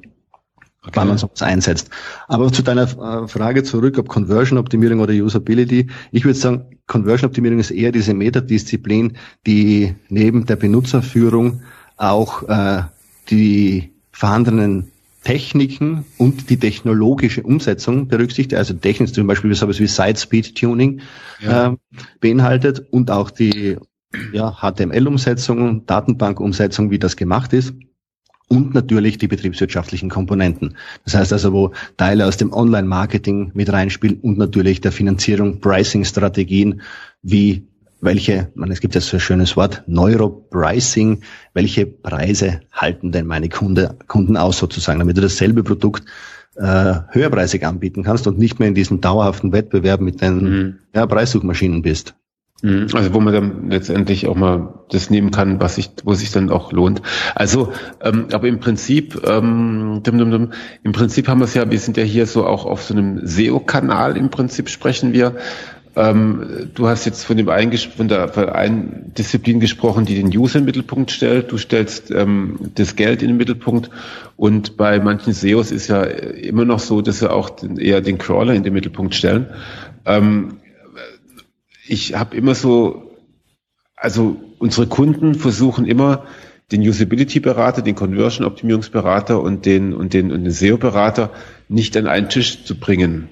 okay. wann man sowas einsetzt. Aber zu deiner äh, Frage zurück, ob Conversion-Optimierung oder Usability. Ich würde sagen, Conversion-Optimierung ist eher diese Metadisziplin, die neben der Benutzerführung auch äh, die vorhandenen Techniken und die technologische Umsetzung berücksichtigt, also technisch zum Beispiel sowas wie Side-Speed-Tuning ja. äh, beinhaltet und auch die ja, HTML-Umsetzung, Datenbank-Umsetzung, wie das gemacht ist. Und natürlich die betriebswirtschaftlichen Komponenten. Das heißt also, wo Teile aus dem Online-Marketing mit reinspielen und natürlich der Finanzierung, Pricing-Strategien, wie welche, man, es gibt ja so ein schönes Wort, Neuropricing, welche Preise halten denn meine Kunde, Kunden aus sozusagen, damit du dasselbe Produkt äh, höherpreisig anbieten kannst und nicht mehr in diesem dauerhaften Wettbewerb mit deinen mhm. ja, Preissuchmaschinen bist. Mhm. Also wo man dann letztendlich auch mal das nehmen kann, was sich, wo sich dann auch lohnt. Also, ähm, aber im Prinzip, ähm, dum, dum, dum, im Prinzip haben wir es ja, wir sind ja hier so auch auf so einem SEO-Kanal. Im Prinzip sprechen wir Ähm, du hast jetzt von dem einen, von der einen Disziplin gesprochen, die den User im Mittelpunkt stellt. Du stellst ähm, das Geld in den Mittelpunkt. Und bei manchen SEOs ist ja immer noch so, dass sie auch den, eher den Crawler in den Mittelpunkt stellen. Ähm, ich habe immer so, also unsere Kunden versuchen immer, den Usability-Berater, den Conversion-Optimierungsberater und den, und den, und den SEO-Berater nicht an einen Tisch zu bringen.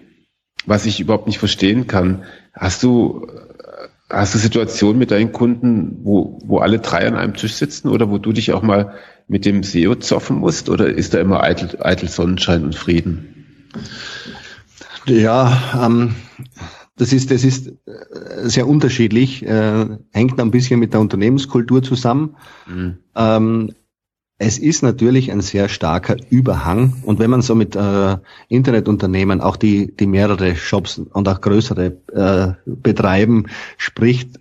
Was ich überhaupt nicht verstehen kann. Hast du, hast du Situationen mit deinen Kunden, wo, wo alle drei an einem Tisch sitzen oder wo du dich auch mal mit dem SEO zoffen musst oder ist da immer eitel, eitel Sonnenschein und Frieden? Ja, ähm, das ist, das ist äh, sehr unterschiedlich, äh, hängt ein bisschen mit der Unternehmenskultur zusammen. Mhm. Ähm, es ist natürlich ein sehr starker Überhang. Und wenn man so mit äh, Internetunternehmen, auch die, die mehrere Shops und auch größere äh, betreiben, spricht,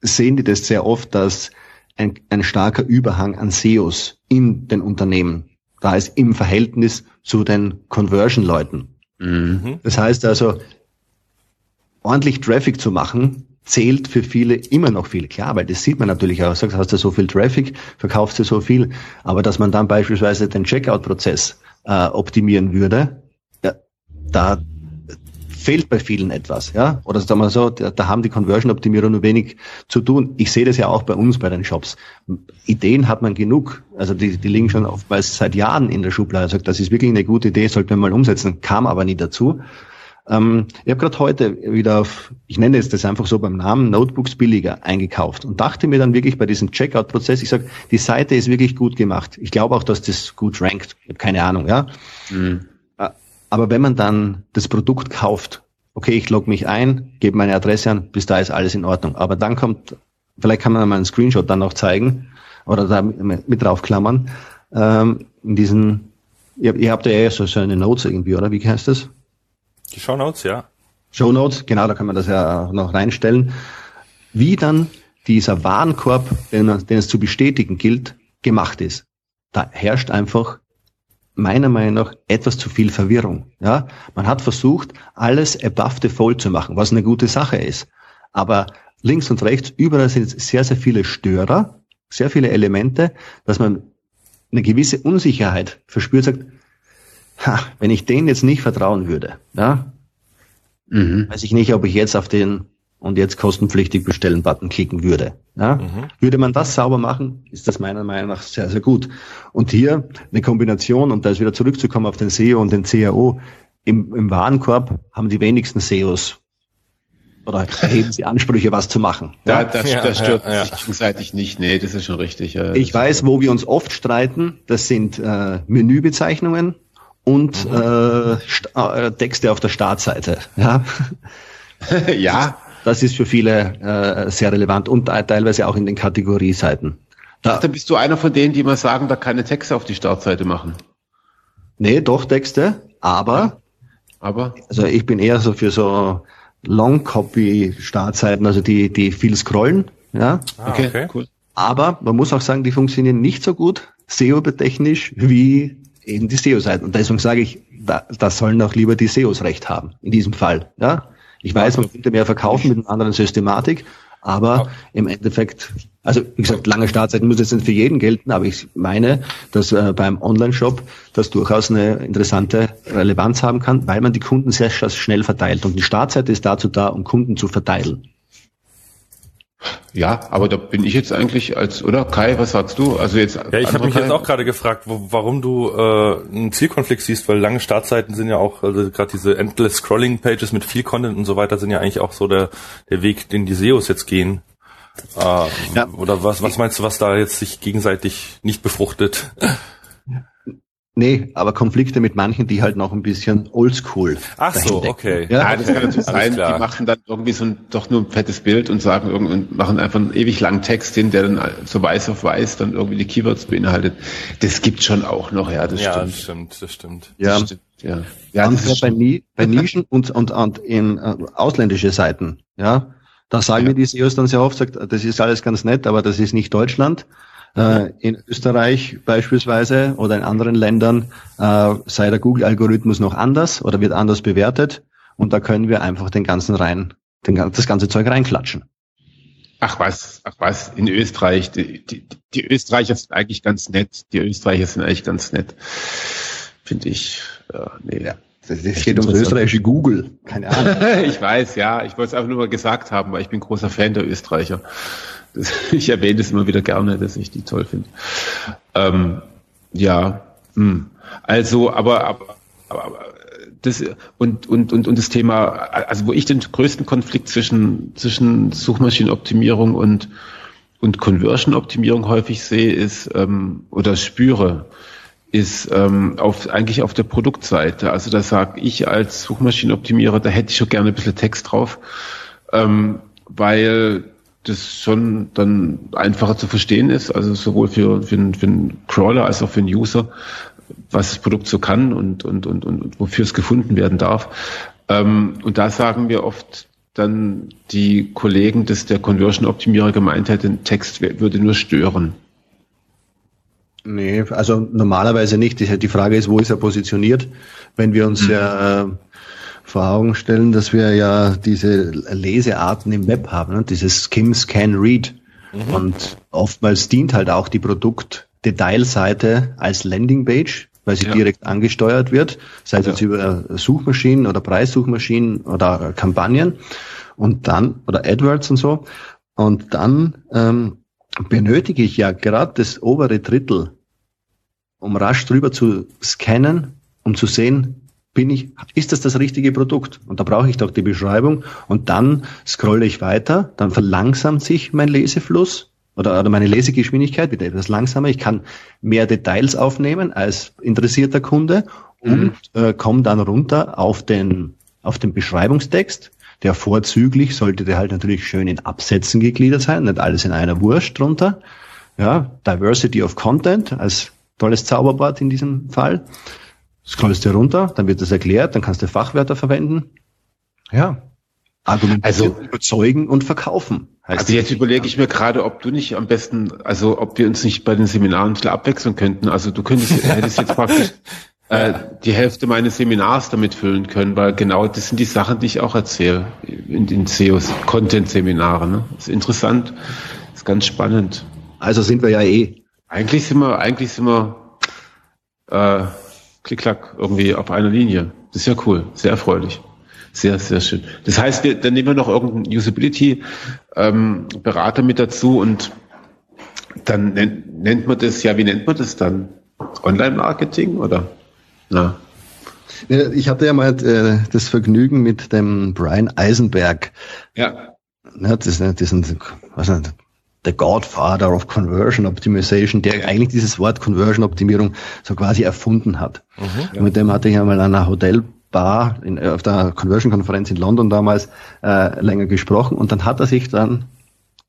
sehen die das sehr oft, dass ein, ein starker Überhang an SEOs in den Unternehmen da ist im Verhältnis zu den Conversion-Leuten. Mhm. Das heißt also, ordentlich Traffic zu machen, zählt für viele immer noch viel. Klar, weil das sieht man natürlich auch. Sagst, hast du so viel Traffic, verkaufst du so viel. Aber dass man dann beispielsweise den Checkout-Prozess äh, optimieren würde, ja, da fehlt bei vielen etwas, ja. Oder sagen wir so, da, da haben die Conversion-Optimierer nur wenig zu tun. Ich sehe das ja auch bei uns bei den Shops. Ideen hat man genug. Also die, die liegen schon oftmals seit Jahren in der Schublade. Sagt, das ist wirklich eine gute Idee, sollten wir mal umsetzen. Kam aber nie dazu. Ähm, ich habe gerade heute wieder auf, ich nenne es das einfach so beim Namen, Notebooks billiger eingekauft und dachte mir dann wirklich bei diesem Checkout-Prozess, ich sage, die Seite ist wirklich gut gemacht. Ich glaube auch, dass das gut rankt. Ich habe keine Ahnung, ja. Mhm. Aber wenn man dann das Produkt kauft, okay, ich logge mich ein, gebe meine Adresse an, bis da ist alles in Ordnung. Aber dann kommt, vielleicht kann man mal einen Screenshot dann noch zeigen oder da mit draufklammern, ähm, in diesen, ihr, ihr habt ja so, so eine Notes irgendwie, oder? Wie heißt das? Die Show Notes, ja. Show Notes, genau, da kann man das ja noch reinstellen. Wie dann dieser Warenkorb, den, den es zu bestätigen gilt, gemacht ist. Da herrscht einfach meiner Meinung nach etwas zu viel Verwirrung. Ja, man hat versucht, alles above the fold zu machen, was eine gute Sache ist. Aber links und rechts, überall sind sehr, sehr viele Störer, sehr viele Elemente, dass man eine gewisse Unsicherheit verspürt, sagt, ha, wenn ich denen jetzt nicht vertrauen würde, ja, mhm. weiß ich nicht, ob ich jetzt auf den und jetzt kostenpflichtig bestellen Button klicken würde. Ja? Mhm. Würde man das sauber machen, ist das meiner Meinung nach sehr, sehr gut. Und hier eine Kombination, und da ist wieder zurückzukommen auf den SEO und den CAO, im, im Warenkorb haben die wenigsten SEOs oder erheben sie Ansprüche, was zu machen. Da, das, ja, das stört ja, sich gegenseitig nicht. Nee, das ist schon richtig. Ja. Ich weiß, wo wir uns oft streiten, das sind äh, Menübezeichnungen und mhm. äh, äh, Texte auf der Startseite. Ja. ja. Das ist für viele äh, sehr relevant und teilweise auch in den Kategorieseiten. Da, Ach, bist du einer von denen, die mal sagen, da keine Texte auf die Startseite machen. Nee, doch Texte, aber, aber, also ich bin eher so für so Long Copy Startseiten, also die, die viel scrollen, ja. Ah, okay, okay, cool. Aber man muss auch sagen, die funktionieren nicht so gut SEO-technisch wie eben die SEO-Seiten. Und deswegen sage ich, da, da sollen auch lieber die SEOs recht haben, in diesem Fall. Ja? Ich weiß, man könnte mehr verkaufen mit einer anderen Systematik, aber im Endeffekt, also wie gesagt, lange Startzeiten muss jetzt nicht für jeden gelten, aber ich meine, dass äh, beim Online-Shop das durchaus eine interessante Relevanz haben kann, weil man die Kunden sehr schnell verteilt. Und die Startseite ist dazu da, um Kunden zu verteilen. Ja, aber da bin ich jetzt eigentlich als, oder Kai, was sagst du? Also jetzt. Ja, ich habe mich Kai? jetzt auch gerade gefragt, wo, warum du äh, einen Zielkonflikt siehst, weil lange Startzeiten sind ja auch, also gerade diese endless Scrolling Pages mit viel Content und so weiter sind ja eigentlich auch so der der Weg, den die SEOs jetzt gehen. Äh, ja. Oder was was meinst du, was da jetzt sich gegenseitig nicht befruchtet? Nee, aber Konflikte mit manchen, die halt noch ein bisschen oldschool. Ach so, okay. Ja, ja das kann natürlich sein. Die machen dann irgendwie so ein, doch nur ein fettes Bild und sagen und machen einfach einen ewig langen Text hin, der dann so weiß auf weiß dann irgendwie die Keywords beinhaltet. Das gibt schon auch noch, ja, das ja, stimmt. stimmt, das stimmt. Ja, das stimmt, ja. ja das ist bei, Ni bei Nischen und, und, und in äh, ausländische Seiten, ja. Da sagen ja. mir die SEOs dann sehr oft, sagt, das ist alles ganz nett, aber das ist nicht Deutschland. Äh, in Österreich beispielsweise oder in anderen Ländern äh, sei der Google-Algorithmus noch anders oder wird anders bewertet und da können wir einfach den ganzen rein das ganze Zeug reinklatschen. Ach was, ach was, in Österreich, die, die, die Österreicher sind eigentlich ganz nett. Die Österreicher sind eigentlich ganz nett, finde ich. Ja, nee. Ja. Das, das geht ums österreichische Google. Keine Ahnung. ich weiß, ja. Ich wollte es einfach nur mal gesagt haben, weil ich bin großer Fan der Österreicher. Ich erwähne es immer wieder gerne, dass ich die toll finde. Ähm, ja, hm. also, aber, aber, aber das und, und, und, und das Thema, also wo ich den größten Konflikt zwischen, zwischen Suchmaschinenoptimierung und, und Conversion-Optimierung häufig sehe, ist ähm, oder spüre, ist ähm, auf, eigentlich auf der Produktseite. Also da sage ich als Suchmaschinenoptimierer, da hätte ich schon gerne ein bisschen Text drauf, ähm, weil das schon dann einfacher zu verstehen ist, also sowohl für, für, für einen Crawler als auch für einen User, was das Produkt so kann und, und, und, und wofür es gefunden werden darf. Ähm, und da sagen wir oft dann die Kollegen, dass der Conversion-Optimierer gemeint hätte, ein Text würde nur stören. Nee, also normalerweise nicht. Die Frage ist, wo ist er positioniert? Wenn wir uns mhm. ja äh, vor Augen stellen, dass wir ja diese Lesearten im Web haben, ne? dieses Skim, Scan, Read. Mhm. Und oftmals dient halt auch die Produktdetailseite als Landingpage, weil sie ja. direkt angesteuert wird, sei es ja. jetzt über Suchmaschinen oder Preissuchmaschinen oder Kampagnen und dann, oder AdWords und so. Und dann ähm, benötige ich ja gerade das obere Drittel, um rasch drüber zu scannen, um zu sehen, bin ich, ist das das richtige Produkt? Und da brauche ich doch die Beschreibung und dann scrolle ich weiter, dann verlangsamt sich mein Lesefluss oder, oder meine Lesegeschwindigkeit wird etwas langsamer. Ich kann mehr Details aufnehmen als interessierter Kunde und mhm. äh, komme dann runter auf den, auf den Beschreibungstext der vorzüglich sollte der halt natürlich schön in Absätzen gegliedert sein, nicht alles in einer Wurst drunter. Ja, Diversity of Content als tolles Zauberwort in diesem Fall. Scrollst du runter, dann wird das erklärt, dann kannst du Fachwörter verwenden. Ja. Argumentieren, also, überzeugen und verkaufen. also jetzt überlege ich mir gerade, ob du nicht am besten, also ob wir uns nicht bei den Seminaren ein bisschen abwechseln könnten. Also du könntest, hättest jetzt praktisch äh, die Hälfte meines Seminars damit füllen können, weil genau das sind die Sachen, die ich auch erzähle in den SEOs Content-Seminaren. Ne? Das ist interessant, ist ganz spannend. Also sind wir ja eh. Eigentlich sind wir, eigentlich sind wir äh, klick-klack irgendwie auf einer Linie. Das ist ja cool, sehr erfreulich. Sehr, sehr schön. Das heißt, wir, dann nehmen wir noch irgendeinen Usability-Berater ähm, mit dazu und dann nennt, nennt man das, ja, wie nennt man das dann? Online-Marketing oder? Na. Ich hatte ja mal äh, das Vergnügen mit dem Brian Eisenberg. Ja. ja das, das ist was nicht, der Godfather of Conversion Optimization, der eigentlich dieses Wort Conversion Optimierung so quasi erfunden hat. Mhm, ja. Mit dem hatte ich einmal an einer Hotelbar in, auf der Conversion Konferenz in London damals äh, länger gesprochen und dann hat er sich dann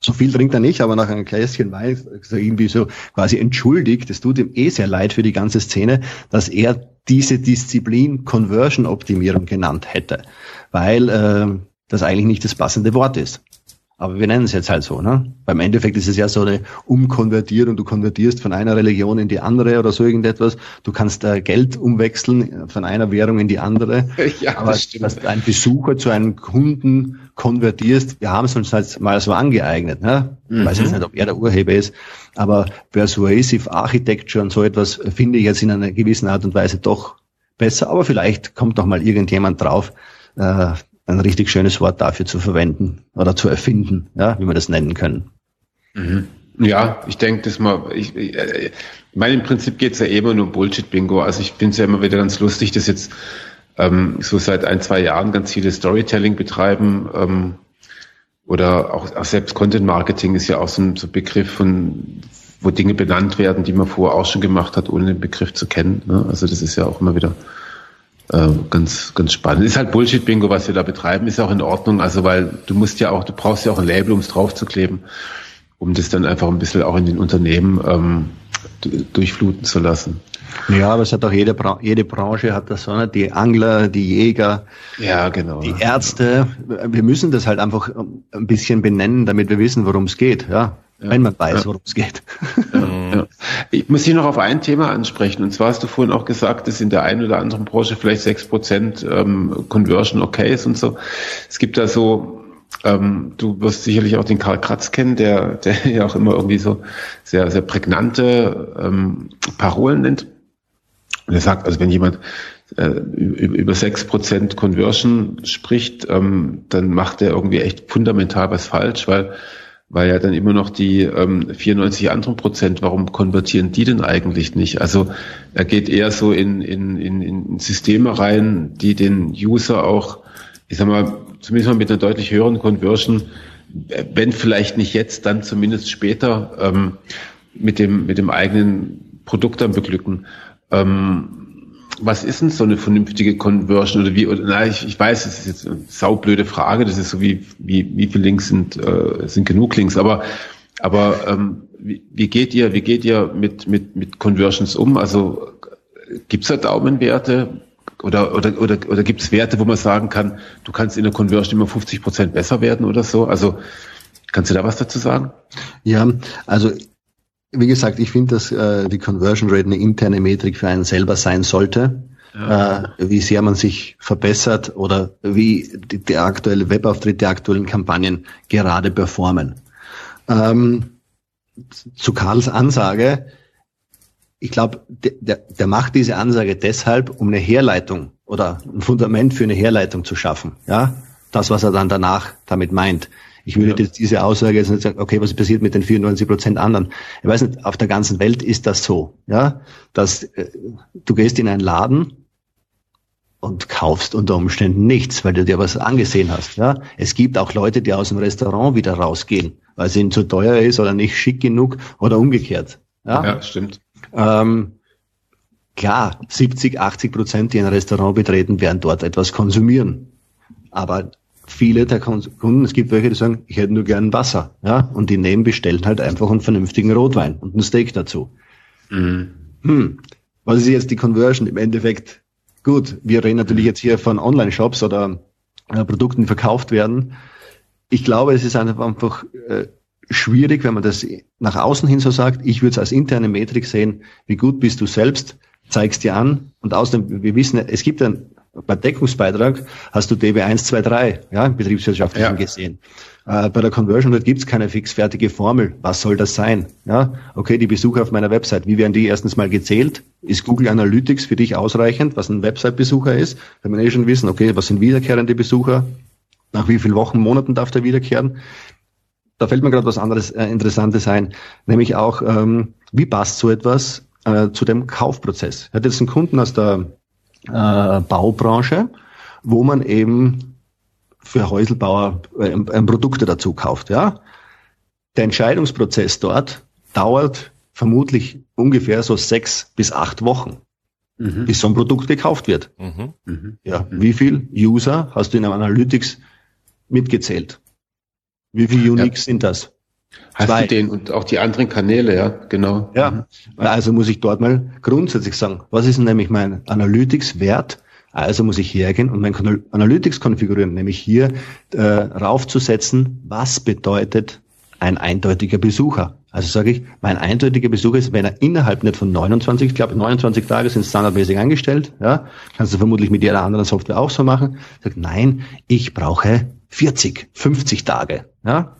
so viel trinkt er nicht, aber nach einem Gläschen Wein so irgendwie so quasi entschuldigt. Es tut ihm eh sehr leid für die ganze Szene, dass er diese Disziplin Conversion Optimierung genannt hätte, weil äh, das eigentlich nicht das passende Wort ist. Aber wir nennen es jetzt halt so, ne? Beim Endeffekt ist es ja so eine Umkonvertierung. Du konvertierst von einer Religion in die andere oder so irgendetwas. Du kannst äh, Geld umwechseln von einer Währung in die andere. Ja, Aber das stimmt. dass du einen Besucher zu einem Kunden konvertierst, wir haben es uns halt mal so angeeignet, ne? Ich mhm. weiß jetzt nicht, ob er der Urheber ist. Aber Persuasive Architecture und so etwas finde ich jetzt in einer gewissen Art und Weise doch besser. Aber vielleicht kommt doch mal irgendjemand drauf, äh, ein richtig schönes Wort dafür zu verwenden oder zu erfinden, ja, wie wir das nennen können. Mhm. Ja, ich denke, dass man, ich, ich, ich meine, im Prinzip geht's ja immer nur Bullshit-Bingo. Also ich finde es ja immer wieder ganz lustig, dass jetzt ähm, so seit ein, zwei Jahren ganz viele Storytelling betreiben ähm, oder auch, auch selbst Content-Marketing ist ja auch so ein, so Begriff von, wo Dinge benannt werden, die man vorher auch schon gemacht hat, ohne den Begriff zu kennen. Ne? Also das ist ja auch immer wieder äh, ganz, ganz spannend. Ist halt Bullshit-Bingo, was wir da betreiben, ist auch in Ordnung. Also, weil du musst ja auch, du brauchst ja auch ein Label, um es drauf zu kleben, um das dann einfach ein bisschen auch in den Unternehmen ähm, durchfluten zu lassen. Ja, aber es hat auch jede, Bra jede Branche hat das so, die Angler, die Jäger, ja, genau, die Ärzte. Wir müssen das halt einfach ein bisschen benennen, damit wir wissen, worum es geht. Ja, ja. wenn man weiß, worum es geht. Ja, ich muss hier noch auf ein Thema ansprechen. Und zwar hast du vorhin auch gesagt, dass in der einen oder anderen Branche vielleicht sechs Prozent ähm, Conversion okay ist und so. Es gibt da so ähm, du wirst sicherlich auch den Karl Kratz kennen, der, der ja auch immer irgendwie so sehr, sehr prägnante ähm, Parolen nennt. Und er sagt, also wenn jemand äh, über sechs Prozent Conversion spricht, ähm, dann macht er irgendwie echt fundamental was falsch, weil weil ja dann immer noch die ähm, 94 anderen Prozent, warum konvertieren die denn eigentlich nicht? Also er geht eher so in, in, in, in Systeme rein, die den User auch, ich sag mal, zumindest mal mit einer deutlich höheren Conversion, wenn vielleicht nicht jetzt, dann zumindest später ähm, mit dem mit dem eigenen Produkt dann beglücken. Ähm, was ist denn so eine vernünftige Conversion oder wie? Oder, na, ich, ich weiß, es ist jetzt eine saublöde Frage. Das ist so wie wie wie viele Links sind äh, sind genug Links, aber aber ähm, wie, wie geht ihr wie geht ihr mit mit mit Conversions um? Also gibt's da Daumenwerte? Oder, oder, oder, oder gibt es Werte, wo man sagen kann, du kannst in der Conversion immer 50 Prozent besser werden oder so? Also kannst du da was dazu sagen? Ja, also wie gesagt, ich finde, dass äh, die Conversion Rate eine interne Metrik für einen selber sein sollte. Ja. Äh, wie sehr man sich verbessert oder wie die, die aktuelle Webauftritt, die aktuellen Kampagnen gerade performen. Ähm, zu Karls Ansage, ich glaube, der, der macht diese Ansage deshalb, um eine Herleitung oder ein Fundament für eine Herleitung zu schaffen. Ja, das, was er dann danach damit meint. Ich würde ja. diese Aussage jetzt nicht sagen, okay, was passiert mit den 94 Prozent anderen? Ich weiß nicht, auf der ganzen Welt ist das so, ja, dass äh, du gehst in einen Laden und kaufst unter Umständen nichts, weil du dir was angesehen hast, ja. Es gibt auch Leute, die aus dem Restaurant wieder rausgehen, weil es ihnen zu teuer ist oder nicht schick genug oder umgekehrt. Ja, ja stimmt. Ähm, klar, 70, 80 Prozent, die ein Restaurant betreten, werden dort etwas konsumieren. Aber viele der Kunden, es gibt welche, die sagen, ich hätte nur gern Wasser, ja, und die nehmen, bestellen halt einfach einen vernünftigen Rotwein und ein Steak dazu. Mhm. Hm. Was ist jetzt die Conversion im Endeffekt? Gut, wir reden natürlich jetzt hier von Online-Shops oder äh, Produkten, die verkauft werden. Ich glaube, es ist einfach äh, schwierig, wenn man das nach außen hin so sagt. Ich würde es als interne Metrik sehen, wie gut bist du selbst, zeigst dir an und außerdem, wir wissen, es gibt ein, bei Deckungsbeitrag hast du DB 1, 2, 3, ja, im betriebswirtschaftlichen ja. gesehen. Äh, bei der Conversion Rate gibt es keine fixfertige Formel. Was soll das sein? Ja, okay, die Besucher auf meiner Website, wie werden die erstens mal gezählt? Ist Google Analytics für dich ausreichend, was ein Website-Besucher ist? Wenn wir eh schon wissen, okay, was sind wiederkehrende Besucher? Nach wie vielen Wochen, Monaten darf der wiederkehren? Da fällt mir gerade was anderes äh, Interessantes ein, nämlich auch, ähm, wie passt so etwas äh, zu dem Kaufprozess? Ich hatte jetzt einen Kunden aus der äh, Baubranche, wo man eben für Häuselbauer äh, Produkte dazu kauft. Ja, Der Entscheidungsprozess dort dauert vermutlich ungefähr so sechs bis acht Wochen. Mhm. bis so ein Produkt gekauft wird. Mhm. Mhm. Ja, wie viel User hast du in einem Analytics mitgezählt? Wie viele Uniques ja. sind das? Hast Zwei. du den und auch die anderen Kanäle, ja, genau. Ja, also muss ich dort mal grundsätzlich sagen, was ist nämlich mein Analytics-Wert? Also muss ich hergehen und mein Analytics konfigurieren, nämlich hier äh, raufzusetzen, was bedeutet ein eindeutiger Besucher. Also sage ich, mein eindeutiger Besucher ist, wenn er innerhalb nicht von 29, ich glaube 29 Tage sind standardmäßig eingestellt, ja, kannst du vermutlich mit jeder anderen Software auch so machen, sagt, nein, ich brauche 40, 50 Tage, ja,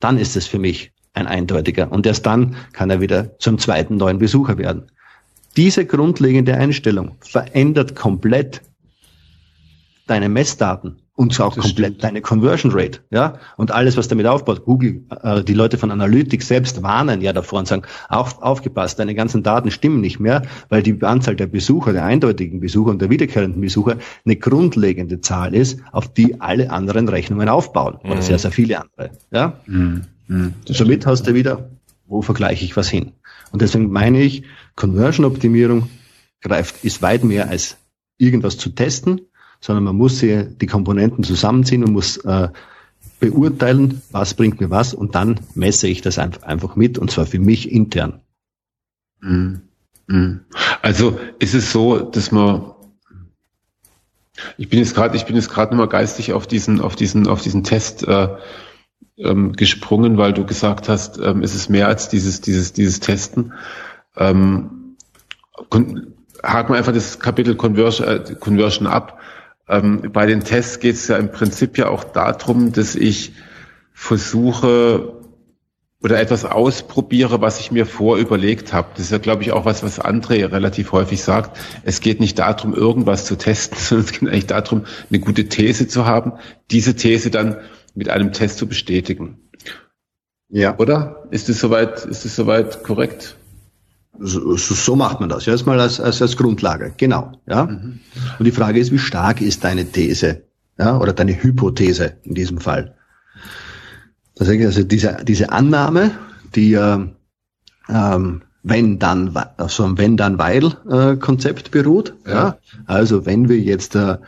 dann ist es für mich ein eindeutiger. Und erst dann kann er wieder zum zweiten neuen Besucher werden. Diese grundlegende Einstellung verändert komplett deine Messdaten und auch das komplett stimmt. deine Conversion Rate, ja, und alles, was damit aufbaut. Google, äh, die Leute von Analytics selbst warnen ja davor und sagen, auf, aufgepasst, deine ganzen Daten stimmen nicht mehr, weil die Anzahl der Besucher, der eindeutigen Besucher und der wiederkehrenden Besucher eine grundlegende Zahl ist, auf die alle anderen Rechnungen aufbauen, oder mhm. sehr, sehr viele andere, ja. Mhm. Mhm. Somit hast du wieder, wo vergleiche ich was hin? Und deswegen meine ich, Conversion-Optimierung greift, ist weit mehr als irgendwas zu testen, sondern man muss hier die Komponenten zusammenziehen und muss äh, beurteilen, was bringt mir was und dann messe ich das einfach mit und zwar für mich intern. Mhm. Mhm. Also ist es so, dass man ich bin jetzt gerade, ich bin jetzt gerade nochmal geistig auf diesen, auf diesen, auf diesen Test äh, ähm, gesprungen, weil du gesagt hast, ähm, ist es mehr als dieses, dieses, dieses Testen. Ähm, haken wir einfach das Kapitel Conversion, äh, Conversion ab. Ähm, bei den Tests geht es ja im Prinzip ja auch darum, dass ich versuche oder etwas ausprobiere, was ich mir vorüberlegt habe. Das ist ja, glaube ich, auch was, was André relativ häufig sagt. Es geht nicht darum, irgendwas zu testen, sondern es geht eigentlich darum, eine gute These zu haben, diese These dann mit einem Test zu bestätigen. Ja. Oder? Ist es soweit, ist es soweit korrekt? So, so, macht man das. Ja, erstmal als, als, als Grundlage. Genau. Ja. Mhm. Und die Frage ist, wie stark ist deine These? Ja, oder deine Hypothese in diesem Fall? Das heißt also diese, diese Annahme, die äh, ähm, wenn dann, also ein wenn dann weil äh, Konzept beruht. Ja. ja. Also wenn wir jetzt äh,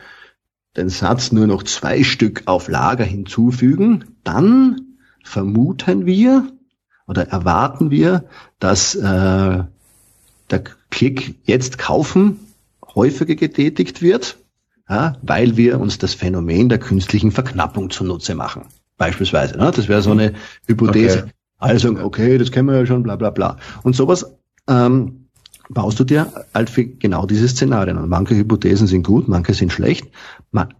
den Satz nur noch zwei Stück auf Lager hinzufügen, dann vermuten wir oder erwarten wir, dass äh, der Klick jetzt kaufen häufiger getätigt wird, ja, weil wir uns das Phänomen der künstlichen Verknappung zunutze machen. Beispielsweise. Ne? Das wäre so eine Hypothese. Okay. Also, okay, das kennen wir ja schon, bla bla bla. Und sowas ähm, baust du dir halt für genau diese Szenarien. Und manche Hypothesen sind gut, manche sind schlecht.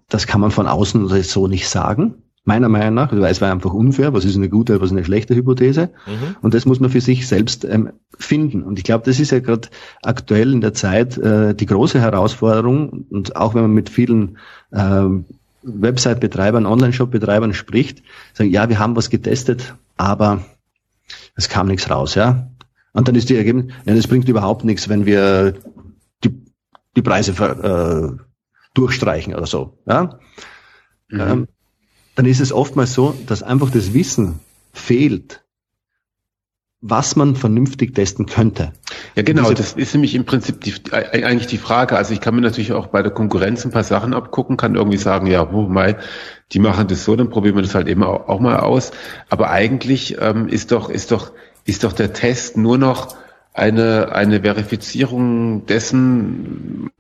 Das kann man von außen so nicht sagen meiner Meinung nach, weil es war einfach unfair, was ist eine gute, was ist eine schlechte Hypothese. Mhm. Und das muss man für sich selbst ähm, finden. Und ich glaube, das ist ja gerade aktuell in der Zeit äh, die große Herausforderung. Und auch wenn man mit vielen ähm, Website-Betreibern, Online-Shop-Betreibern spricht, sagen, ja, wir haben was getestet, aber es kam nichts raus, ja. Und dann ist die Ergebnis, ja, das bringt überhaupt nichts, wenn wir die, die Preise äh, durchstreichen oder so, ja. Mhm. Ähm, dann ist es oftmals so, dass einfach das Wissen fehlt, was man vernünftig testen könnte. Ja, genau, das ist nämlich im Prinzip die, eigentlich die Frage. Also ich kann mir natürlich auch bei der Konkurrenz ein paar Sachen abgucken, kann irgendwie sagen, ja, oh mein, die machen das so, dann probieren wir das halt immer auch, auch mal aus. Aber eigentlich ähm, ist doch, ist doch, ist doch der Test nur noch eine, eine Verifizierung dessen,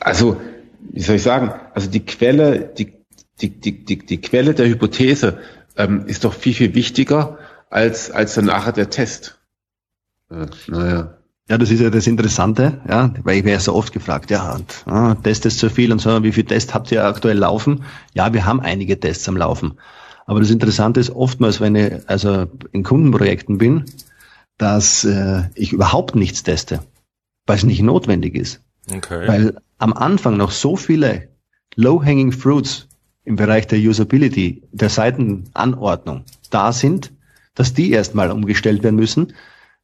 also, wie soll ich sagen, also die Quelle, die die, die, die, die Quelle der Hypothese ähm, ist doch viel, viel wichtiger als, als dann nachher der Test. Äh, naja. Ja, das ist ja das Interessante, ja, weil ich werde ja so oft gefragt, ja, und, ah, Test ist zu viel und so, wie viel Tests habt ihr aktuell laufen? Ja, wir haben einige Tests am Laufen. Aber das Interessante ist oftmals, wenn ich also in Kundenprojekten bin, dass äh, ich überhaupt nichts teste, weil es nicht notwendig ist. Okay. Weil am Anfang noch so viele low-hanging fruits im Bereich der Usability, der Seitenanordnung da sind, dass die erstmal umgestellt werden müssen,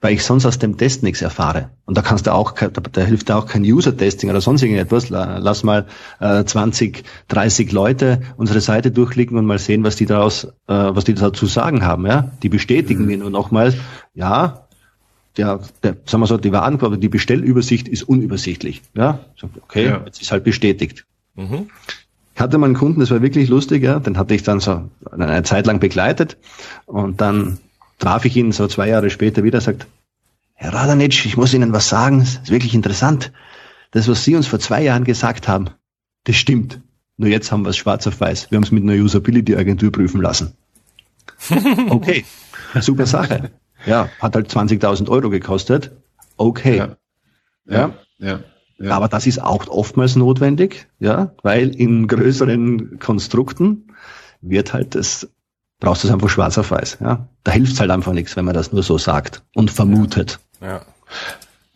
weil ich sonst aus dem Test nichts erfahre. Und da kannst du auch, da, da hilft auch kein User-Testing oder sonst irgendetwas. Lass mal äh, 20, 30 Leute unsere Seite durchklicken und mal sehen, was die daraus, äh, was die dazu sagen haben. Ja, die bestätigen mhm. mir nur nochmal, ja, der, der, sagen wir so, die Warenkorb, die Bestellübersicht ist unübersichtlich. Ja, okay, ja. jetzt ist halt bestätigt. Mhm. Ich hatte mal einen Kunden, das war wirklich lustig, ja, den hatte ich dann so eine Zeit lang begleitet und dann traf ich ihn so zwei Jahre später wieder, sagt, Herr Radanic, ich muss Ihnen was sagen, das ist wirklich interessant. Das, was Sie uns vor zwei Jahren gesagt haben, das stimmt. Nur jetzt haben wir es schwarz auf weiß. Wir haben es mit einer Usability-Agentur prüfen lassen. Okay, super Sache. Ja, hat halt 20.000 Euro gekostet. Okay. Ja. ja. ja. Ja. Aber das ist auch oftmals notwendig, ja, weil in größeren Konstrukten wird halt das, brauchst du es einfach schwarz auf weiß, ja. Da hilft es halt einfach nichts, wenn man das nur so sagt und vermutet. Ja.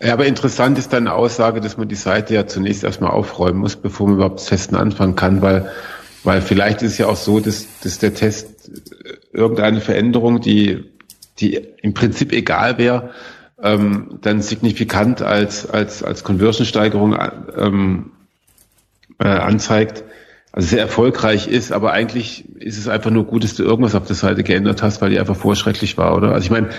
Ja, aber interessant ist deine Aussage, dass man die Seite ja zunächst erstmal aufräumen muss, bevor man überhaupt das Testen anfangen kann, weil, weil vielleicht ist es ja auch so, dass, dass der Test irgendeine Veränderung, die, die im Prinzip egal wäre, ähm, dann signifikant als, als, als Conversion-Steigerung ähm, äh, anzeigt, also sehr erfolgreich ist, aber eigentlich ist es einfach nur gut, dass du irgendwas auf der Seite geändert hast, weil die einfach vorschrecklich war, oder? Also ich meine,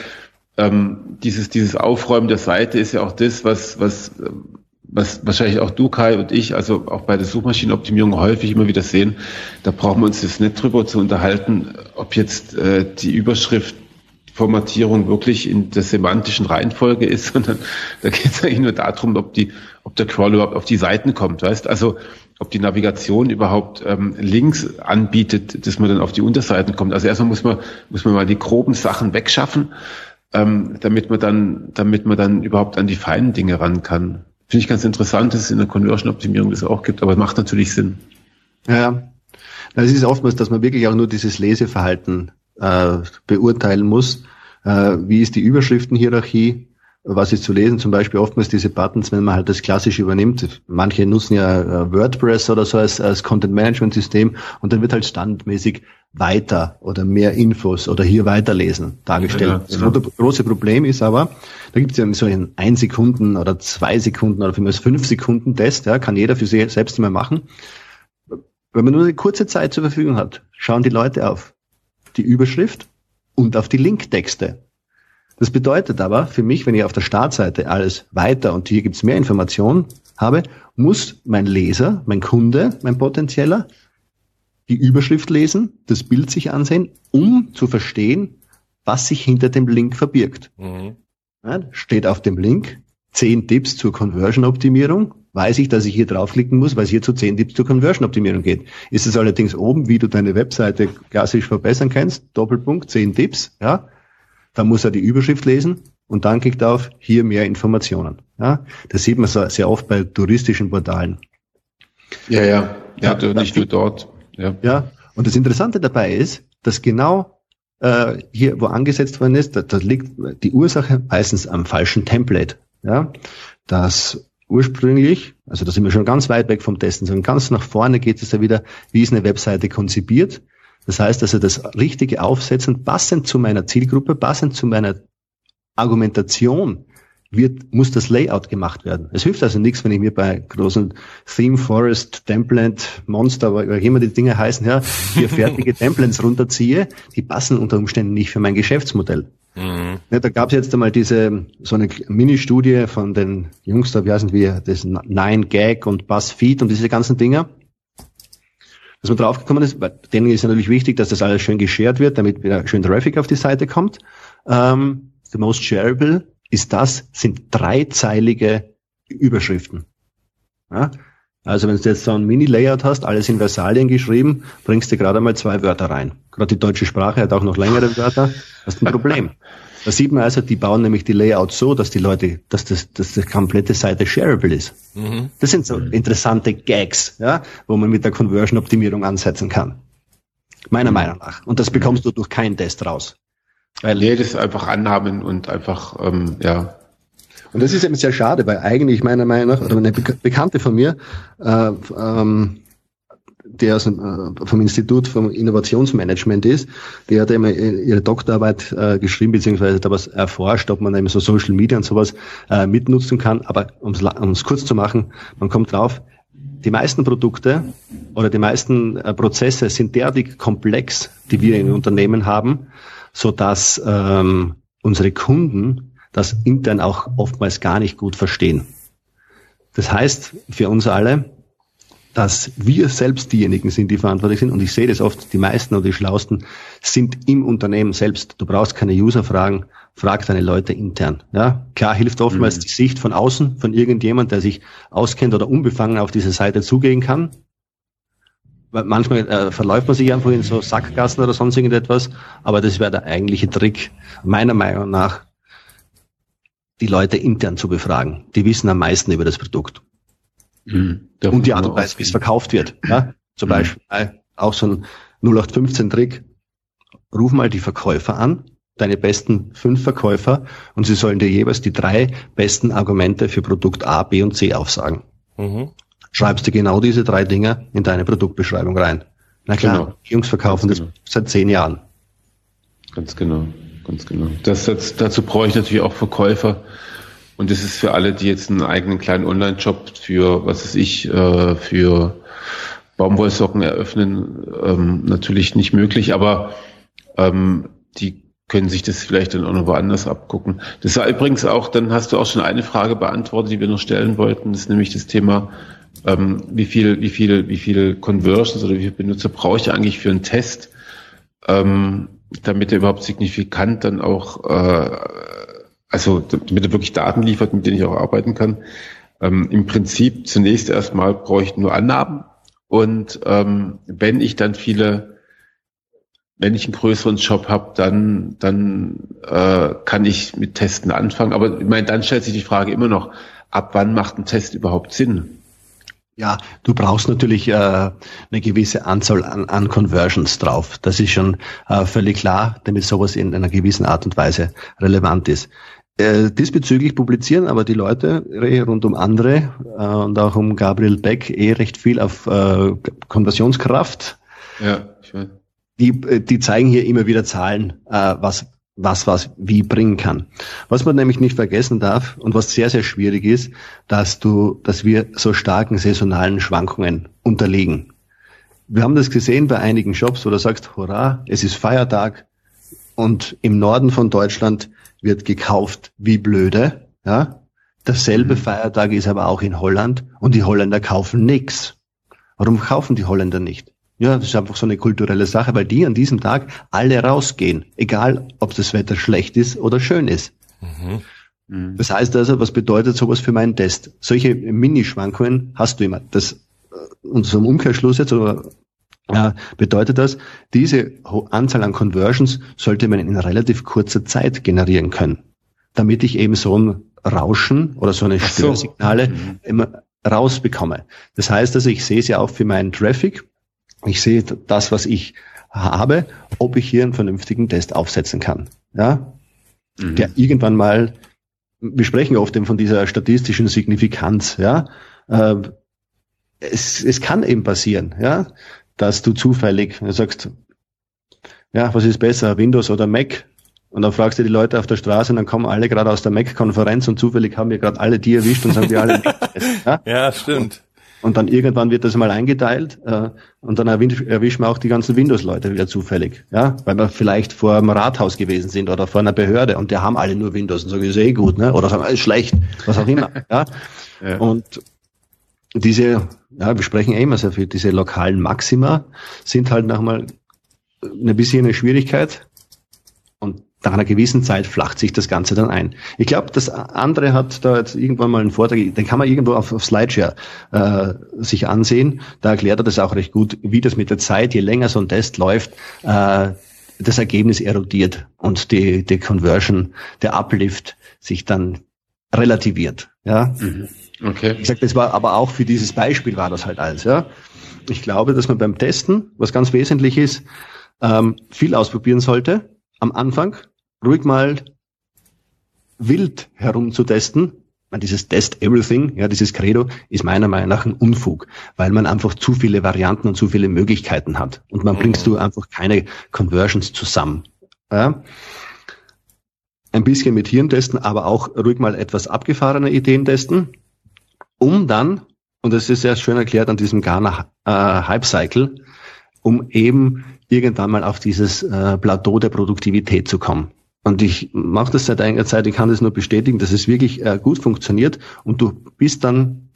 ähm, dieses, dieses Aufräumen der Seite ist ja auch das, was, was, was wahrscheinlich auch du, Kai und ich, also auch bei der Suchmaschinenoptimierung häufig immer wieder sehen, da brauchen wir uns jetzt nicht drüber zu unterhalten, ob jetzt äh, die Überschrift Formatierung wirklich in der semantischen Reihenfolge ist, sondern da geht es eigentlich nur darum, ob die, ob der Crawl überhaupt auf die Seiten kommt, weißt? Also ob die Navigation überhaupt ähm, Links anbietet, dass man dann auf die Unterseiten kommt. Also erstmal muss man muss man mal die groben Sachen wegschaffen, ähm, damit man dann damit man dann überhaupt an die feinen Dinge ran kann. Finde ich ganz interessant, dass es in der Conversion-Optimierung das auch gibt, aber macht natürlich Sinn. Ja, es ist oftmals, dass man wirklich auch nur dieses Leseverhalten äh, beurteilen muss. Äh, wie ist die Überschriftenhierarchie? Was ist zu lesen? Zum Beispiel oftmals diese Buttons, wenn man halt das Klassische übernimmt. Manche nutzen ja äh, WordPress oder so als, als Content-Management-System und dann wird halt standardmäßig weiter oder mehr Infos oder hier weiterlesen dargestellt. Ja, ja. Das große Problem ist aber, da gibt es ja so einen ein Sekunden oder zwei Sekunden oder vielmehr fünf Sekunden Test, ja, kann jeder für sich selbst immer machen. Wenn man nur eine kurze Zeit zur Verfügung hat, schauen die Leute auf die Überschrift und auf die Linktexte. Das bedeutet aber für mich, wenn ich auf der Startseite alles weiter und hier gibt's mehr Informationen habe, muss mein Leser, mein Kunde, mein potenzieller die Überschrift lesen, das Bild sich ansehen, um zu verstehen, was sich hinter dem Link verbirgt. Mhm. Ja, steht auf dem Link zehn Tipps zur Conversion-Optimierung, weiß ich, dass ich hier draufklicken muss, weil es hier zu zehn Tipps zur Conversion-Optimierung geht. Ist es allerdings oben, wie du deine Webseite klassisch verbessern kannst, Doppelpunkt, zehn Tipps, ja, dann muss er die Überschrift lesen und dann klickt er auf hier mehr Informationen. Ja, das sieht man so sehr oft bei touristischen Portalen. Ja, ja, ja, ja nicht nur dort. Ja. ja, und das Interessante dabei ist, dass genau äh, hier, wo angesetzt worden ist, da, da liegt die Ursache meistens am falschen Template. Ja, das ursprünglich, also da sind wir schon ganz weit weg vom Testen, sondern ganz nach vorne geht es ja wieder, wie ist eine Webseite konzipiert. Das heißt also das richtige Aufsetzen, passend zu meiner Zielgruppe, passend zu meiner Argumentation, wird, muss das Layout gemacht werden. Es hilft also nichts, wenn ich mir bei großen Theme Forest, Template, Monster, wie immer die Dinge heißen, ja, hier fertige Templates runterziehe, die passen unter Umständen nicht für mein Geschäftsmodell. Mhm. Ja, da gab es jetzt einmal diese so eine Mini-Studie von den Jungs da, wie heißen wir, das Nine Gag und BuzzFeed und diese ganzen Dinger dass man draufgekommen ist, weil denen ist natürlich wichtig, dass das alles schön geshared wird, damit wieder schön Traffic auf die Seite kommt. Ähm, the most shareable ist das, sind dreizeilige Überschriften. Ja? Also wenn du jetzt so ein Mini-Layout hast, alles in Versalien geschrieben, bringst du gerade mal zwei Wörter rein. Gerade die deutsche Sprache hat auch noch längere Wörter. Das ist ein Problem. Da sieht man also, die bauen nämlich die Layouts so, dass die Leute, dass das, dass die komplette Seite shareable ist. Mhm. Das sind so interessante Gags, ja, wo man mit der Conversion-Optimierung ansetzen kann. Meiner mhm. Meinung nach. Und das bekommst du durch keinen Test raus. Weil nee, das einfach anhaben und einfach, ähm, ja. Und das ist eben sehr schade, weil eigentlich meiner Meinung nach, oder eine Bekannte von mir, äh, ähm, der aus, äh, vom Institut vom Innovationsmanagement ist, die hat immer ihre Doktorarbeit äh, geschrieben, beziehungsweise da was erforscht, ob man eben so Social Media und sowas äh, mitnutzen kann. Aber um es kurz zu machen, man kommt drauf, die meisten Produkte oder die meisten äh, Prozesse sind derartig komplex, die wir in Unternehmen haben, so dass ähm, unsere Kunden das intern auch oftmals gar nicht gut verstehen. Das heißt für uns alle, dass wir selbst diejenigen sind, die verantwortlich sind. Und ich sehe das oft, die meisten oder die Schlausten sind im Unternehmen selbst. Du brauchst keine User fragen, frag deine Leute intern. Ja, klar hilft oftmals mhm. die Sicht von außen, von irgendjemand, der sich auskennt oder unbefangen auf diese Seite zugehen kann. Manchmal äh, verläuft man sich einfach in so Sackgassen oder sonst irgendetwas, aber das wäre der eigentliche Trick, meiner Meinung nach, die Leute intern zu befragen. Die wissen am meisten über das Produkt. Mhm. Und die Art und Weise, wie es verkauft wird. Ja? Zum mhm. Beispiel auch so ein 0815-Trick. Ruf mal die Verkäufer an, deine besten fünf Verkäufer, und sie sollen dir jeweils die drei besten Argumente für Produkt A, B und C aufsagen. Mhm. Schreibst du genau diese drei Dinge in deine Produktbeschreibung rein. Na klar, genau. Jungs verkaufen genau. das seit zehn Jahren. Ganz genau, ganz genau. Das, das, dazu brauche ich natürlich auch Verkäufer, und das ist für alle, die jetzt einen eigenen kleinen Online-Shop für, was weiß ich, äh, für Baumwollsocken eröffnen, ähm, natürlich nicht möglich, aber ähm, die können sich das vielleicht dann auch noch woanders abgucken. Das war übrigens auch, dann hast du auch schon eine Frage beantwortet, die wir noch stellen wollten, das ist nämlich das Thema, ähm, wie viel, wie viel, wie viel Conversions oder wie viele Benutzer brauche ich eigentlich für einen Test, ähm, damit er überhaupt signifikant dann auch äh, also damit er wirklich Daten liefert, mit denen ich auch arbeiten kann. Ähm, Im Prinzip zunächst erstmal brauche ich nur Annahmen und ähm, wenn ich dann viele, wenn ich einen größeren Job habe, dann dann äh, kann ich mit Testen anfangen. Aber ich meine, dann stellt sich die Frage immer noch, ab wann macht ein Test überhaupt Sinn? Ja, du brauchst natürlich äh, eine gewisse Anzahl an, an Conversions drauf. Das ist schon äh, völlig klar, damit sowas in einer gewissen Art und Weise relevant ist. Äh, diesbezüglich publizieren aber die Leute rund um andere äh, und auch um Gabriel Beck eh recht viel auf äh, Konversionskraft. Ja, ich weiß. Die, äh, die zeigen hier immer wieder Zahlen, äh, was was was wie bringen kann. Was man nämlich nicht vergessen darf und was sehr sehr schwierig ist, dass du, dass wir so starken saisonalen Schwankungen unterliegen. Wir haben das gesehen bei einigen Shops, wo du sagst, hurra, es ist Feiertag und im Norden von Deutschland wird gekauft wie blöde. Ja? Dasselbe mhm. Feiertag ist aber auch in Holland und die Holländer kaufen nichts. Warum kaufen die Holländer nicht? Ja, das ist einfach so eine kulturelle Sache, weil die an diesem Tag alle rausgehen, egal ob das Wetter schlecht ist oder schön ist. Mhm. mhm. Das heißt also, was bedeutet sowas für meinen Test? Solche Minischwankungen hast du immer. Das, äh, und so im Umkehrschluss jetzt, oder ja, bedeutet das, diese Anzahl an Conversions sollte man in relativ kurzer Zeit generieren können, damit ich eben so ein Rauschen oder so eine Störsignale so. Mhm. immer rausbekomme. Das heißt also, ich sehe es ja auch für meinen Traffic. Ich sehe das, was ich habe, ob ich hier einen vernünftigen Test aufsetzen kann. Ja, mhm. der irgendwann mal, wir sprechen oft eben von dieser statistischen Signifikanz. Ja, äh, es, es kann eben passieren. Ja, dass du zufällig sagst, ja, was ist besser, Windows oder Mac? Und dann fragst du die Leute auf der Straße und dann kommen alle gerade aus der Mac-Konferenz und zufällig haben wir gerade alle die erwischt und sagen wir alle. ja? ja, stimmt. Und dann irgendwann wird das mal eingeteilt äh, und dann erwischen wir auch die ganzen Windows-Leute wieder zufällig, ja, weil wir vielleicht vor einem Rathaus gewesen sind oder vor einer Behörde und die haben alle nur Windows und sagen, ist eh gut, ne? Oder sagen, ist schlecht, was auch immer, ja. ja. Und diese, ja, wir sprechen eh immer sehr viel, diese lokalen Maxima sind halt nochmal eine bisschen eine Schwierigkeit und nach einer gewissen Zeit flacht sich das Ganze dann ein. Ich glaube, das andere hat da jetzt irgendwann mal einen Vortrag, den kann man irgendwo auf, auf Slideshare äh, sich ansehen. Da erklärt er das auch recht gut, wie das mit der Zeit, je länger so ein Test läuft, äh, das Ergebnis erodiert und die, die Conversion, der Uplift sich dann relativiert. Ja. Mhm. Okay. Ich sag, das war aber auch für dieses Beispiel war das halt alles. Ja. Ich glaube, dass man beim Testen, was ganz wesentlich ist, ähm, viel ausprobieren sollte am Anfang, ruhig mal wild herumzutesten. Man, dieses Test Everything, ja, dieses Credo ist meiner Meinung nach ein Unfug, weil man einfach zu viele Varianten und zu viele Möglichkeiten hat und man mhm. bringst du einfach keine Conversions zusammen. Ja ein bisschen mit Hirn testen, aber auch ruhig mal etwas abgefahrene Ideen testen, um dann, und das ist sehr schön erklärt an diesem Ghana äh, Hype Cycle, um eben irgendwann mal auf dieses äh, Plateau der Produktivität zu kommen. Und ich mache das seit einiger Zeit, ich kann das nur bestätigen, dass es wirklich äh, gut funktioniert und du bist dann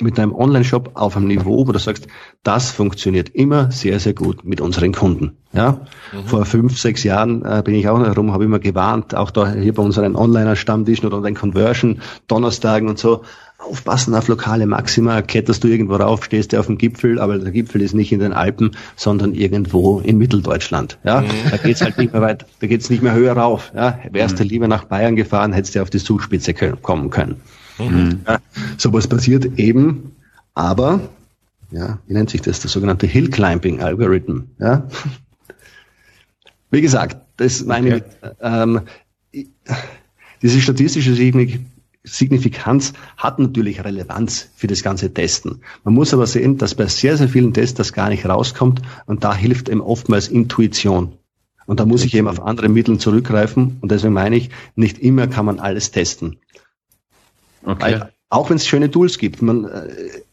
mit deinem Online-Shop auf einem Niveau, wo du sagst, das funktioniert immer sehr, sehr gut mit unseren Kunden. Ja, mhm. vor fünf, sechs Jahren äh, bin ich auch noch herum, habe immer gewarnt, auch da hier bei unseren Onliner-Stammtischen oder den Conversion Donnerstagen und so, aufpassen auf lokale Maxima, kletterst du irgendwo rauf, stehst du auf dem Gipfel, aber der Gipfel ist nicht in den Alpen, sondern irgendwo in Mitteldeutschland. Ja, mhm. da geht's halt nicht mehr weit, da geht's nicht mehr höher rauf. Ja, wärst mhm. du lieber nach Bayern gefahren, hättest du auf die Zugspitze kommen können. Mhm. Ja, sowas passiert eben, aber, ja, wie nennt sich das? Der sogenannte Hill Climbing Algorithm. Ja? Wie gesagt, das meine okay. ähm, diese statistische Signifikanz hat natürlich Relevanz für das ganze Testen. Man muss aber sehen, dass bei sehr, sehr vielen Tests das gar nicht rauskommt und da hilft eben oftmals Intuition. Und da muss ich eben auf andere Mittel zurückgreifen und deswegen meine ich, nicht immer kann man alles testen. Okay. Weil, auch wenn es schöne Tools gibt, man, äh,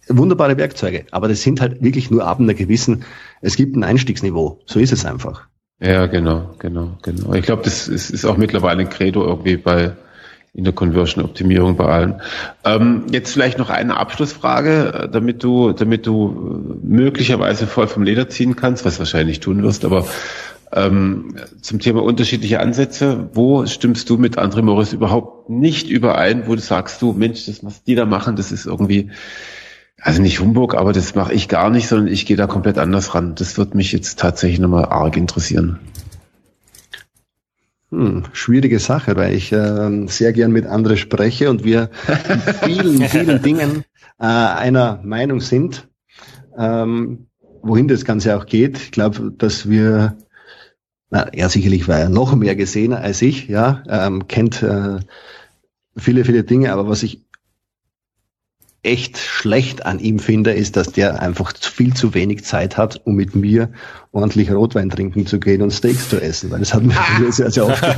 wunderbare Werkzeuge, aber das sind halt wirklich nur ab einer gewissen, es gibt ein Einstiegsniveau, so ist es einfach. Ja, genau, genau, genau. Ich glaube, das ist, ist auch mittlerweile ein Credo irgendwie bei in der Conversion-Optimierung bei allen. Ähm, jetzt vielleicht noch eine Abschlussfrage, damit du, damit du möglicherweise voll vom Leder ziehen kannst, was wahrscheinlich tun wirst, aber ähm, zum Thema unterschiedliche Ansätze, wo stimmst du mit André Morris überhaupt nicht überein, wo du sagst du, Mensch, das, was die da machen, das ist irgendwie, also nicht Humbug, aber das mache ich gar nicht, sondern ich gehe da komplett anders ran. Das wird mich jetzt tatsächlich nochmal arg interessieren. Hm, schwierige Sache, weil ich äh, sehr gern mit anderen spreche und wir in vielen, vielen Dingen äh, einer Meinung sind, ähm, wohin das Ganze auch geht. Ich glaube, dass wir, na, er sicherlich war er noch mehr gesehen als ich, ja, ähm, kennt äh, viele, viele Dinge, aber was ich echt schlecht an ihm finde, ist, dass der einfach viel zu wenig Zeit hat, um mit mir ordentlich Rotwein trinken zu gehen und Steaks zu essen, weil das hat mir ah. sehr, sehr oft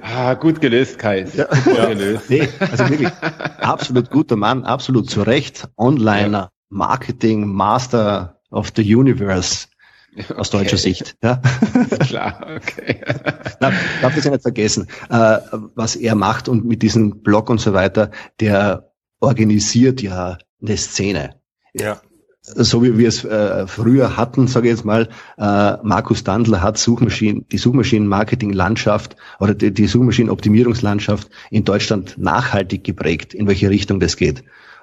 Ah, gut gelöst, Kai. Ja. Gut ja. gelöst. Nee, also wirklich, absolut guter Mann, absolut zu Recht. Onliner. Marketing, Master of the Universe aus deutscher Sicht. Ja. Klar, okay. Na, darf das ja nicht vergessen, äh, was er macht und mit diesem Blog und so weiter, der organisiert ja eine Szene. Ja. So wie wir es äh, früher hatten, sage ich jetzt mal, äh, Markus Dandler hat Suchmaschinen, die Suchmaschinenmarketing-Landschaft oder die, die Suchmaschinenoptimierungslandschaft in Deutschland nachhaltig geprägt, in welche Richtung das geht.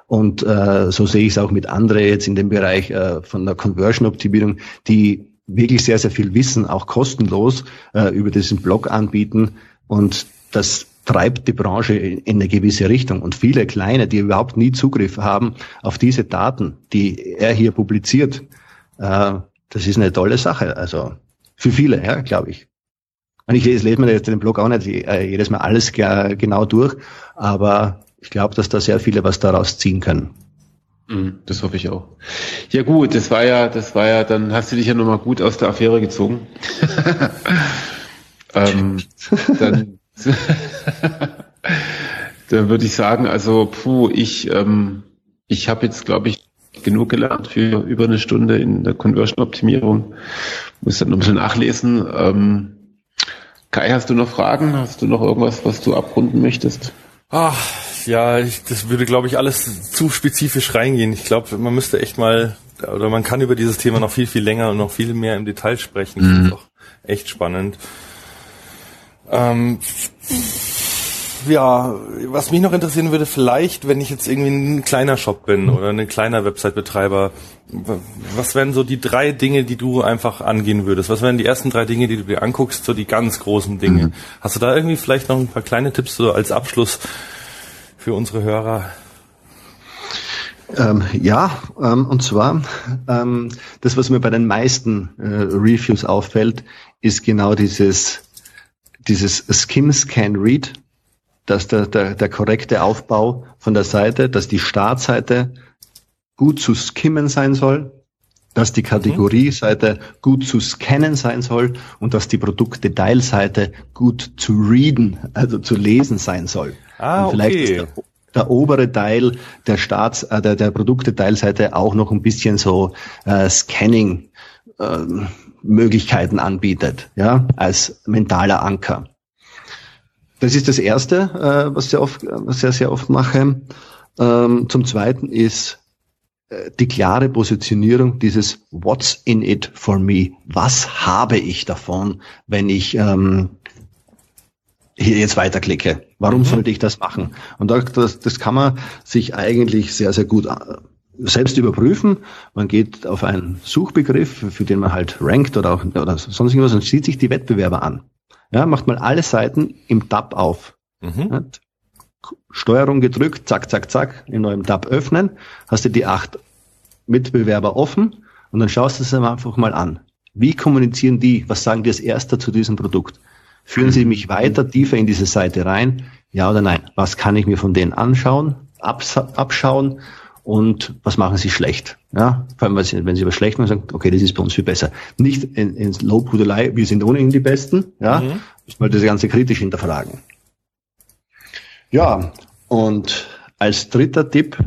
Und äh, so sehe ich es auch mit anderen jetzt in dem Bereich äh, von der Conversion-Optimierung, die wirklich sehr, sehr viel Wissen, auch kostenlos, äh, über diesen Blog anbieten. Und das treibt die Branche in, in eine gewisse Richtung. Und viele kleine, die überhaupt nie Zugriff haben auf diese Daten, die er hier publiziert, äh, das ist eine tolle Sache. Also für viele, ja, glaube ich. Und ich lese, lese mir jetzt den Blog auch nicht äh, jedes Mal alles genau durch, aber ich glaube, dass da sehr viele was daraus ziehen können. Mhm, das hoffe ich auch. Ja gut, das war ja, das war ja, dann hast du dich ja nochmal gut aus der Affäre gezogen. ähm, dann, dann würde ich sagen, also puh, ich, ähm, ich habe jetzt, glaube ich, genug gelernt für über eine Stunde in der Conversion-Optimierung. Muss dann noch ein bisschen nachlesen. Ähm, Kai, hast du noch Fragen? Hast du noch irgendwas, was du abrunden möchtest? Ach, ja, ich, das würde, glaube ich, alles zu spezifisch reingehen. Ich glaube, man müsste echt mal, oder man kann über dieses Thema noch viel, viel länger und noch viel mehr im Detail sprechen. Mhm. Das ist auch echt spannend. Ähm, ja, was mich noch interessieren würde, vielleicht, wenn ich jetzt irgendwie ein kleiner Shop bin oder ein kleiner Website-Betreiber, was wären so die drei Dinge, die du einfach angehen würdest? Was wären die ersten drei Dinge, die du dir anguckst, so die ganz großen Dinge? Mhm. Hast du da irgendwie vielleicht noch ein paar kleine Tipps so als Abschluss, für unsere Hörer? Ähm, ja, ähm, und zwar ähm, das, was mir bei den meisten äh, Reviews auffällt, ist genau dieses dieses Skim Scan Read, dass der, der, der korrekte Aufbau von der Seite, dass die Startseite gut zu skimmen sein soll, dass die Kategorieseite gut zu scannen sein soll und dass die Produktdetailseite gut zu readen, also zu lesen sein soll. Ah, und vielleicht okay. ist der, der, obere Teil der Staats, äh, der, der Produktdetailseite auch noch ein bisschen so äh, Scanning äh, Möglichkeiten anbietet, ja, als mentaler Anker. Das ist das erste, äh, was, sehr oft, sehr, sehr oft mache. Ähm, zum zweiten ist äh, die klare Positionierung dieses What's in it for me? Was habe ich davon, wenn ich ähm, hier jetzt weiterklicke? Warum mhm. sollte ich das machen? Und das, das kann man sich eigentlich sehr, sehr gut äh, selbst überprüfen. Man geht auf einen Suchbegriff, für den man halt rankt oder, auch, oder sonst irgendwas und sieht sich die Wettbewerber an. Ja, macht mal alle Seiten im Tab auf. Mhm. Steuerung gedrückt, zack, zack, zack, in neuem Tab öffnen, hast du die acht Mitbewerber offen und dann schaust du es einfach mal an. Wie kommunizieren die? Was sagen die als erster zu diesem Produkt? Führen sie mich weiter tiefer in diese Seite rein? Ja oder nein? Was kann ich mir von denen anschauen, abschauen und was machen sie schlecht? Ja, vor allem, wenn sie, wenn sie was schlecht machen, sagen, okay, das ist bei uns viel besser. Nicht in, ins Lobhudelei, wir sind ohnehin die Besten, ja, mhm. muss man das Ganze kritisch hinterfragen. Ja, und als dritter Tipp,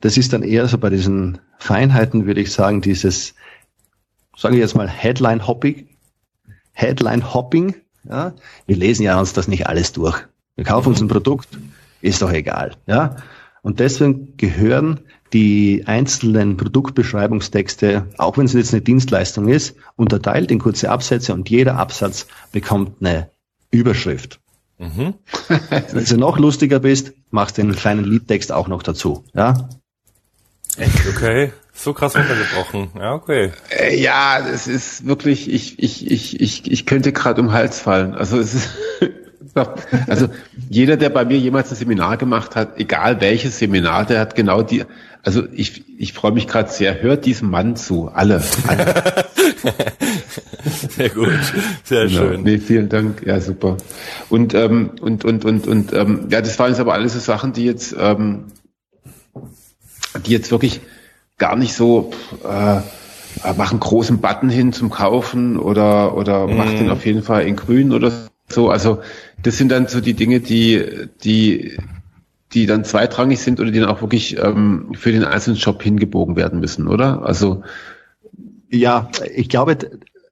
das ist dann eher so bei diesen Feinheiten, würde ich sagen, dieses, sage ich jetzt mal, Headline Hopping, Headline Hopping, ja, wir lesen ja uns das nicht alles durch. Wir kaufen uns ein Produkt, ist doch egal, ja. Und deswegen gehören die einzelnen Produktbeschreibungstexte, auch wenn es jetzt eine Dienstleistung ist, unterteilt in kurze Absätze und jeder Absatz bekommt eine Überschrift. Mhm. Wenn du noch lustiger bist, machst du den kleinen Liedtext auch noch dazu. Ja? Echt? Okay. So krass runtergebrochen. Ja, okay. Äh, ja, es ist wirklich, ich, ich, ich, ich, ich könnte gerade um den Hals fallen. Also es ist, also jeder, der bei mir jemals ein Seminar gemacht hat, egal welches Seminar, der hat genau die, also ich, ich freue mich gerade sehr, hört diesem Mann zu, alle. alle. sehr gut, sehr genau. schön. Nee, vielen Dank, ja super. Und ähm, und und und und ähm, ja, das waren jetzt aber alles so Sachen, die jetzt ähm, die jetzt wirklich gar nicht so äh, machen großen Button hin zum Kaufen oder oder mm. macht den auf jeden Fall in Grün oder so. Also das sind dann so die Dinge, die die die dann zweitrangig sind oder die dann auch wirklich ähm, für den einzelnen Shop hingebogen werden müssen, oder? Also ja, ich glaube,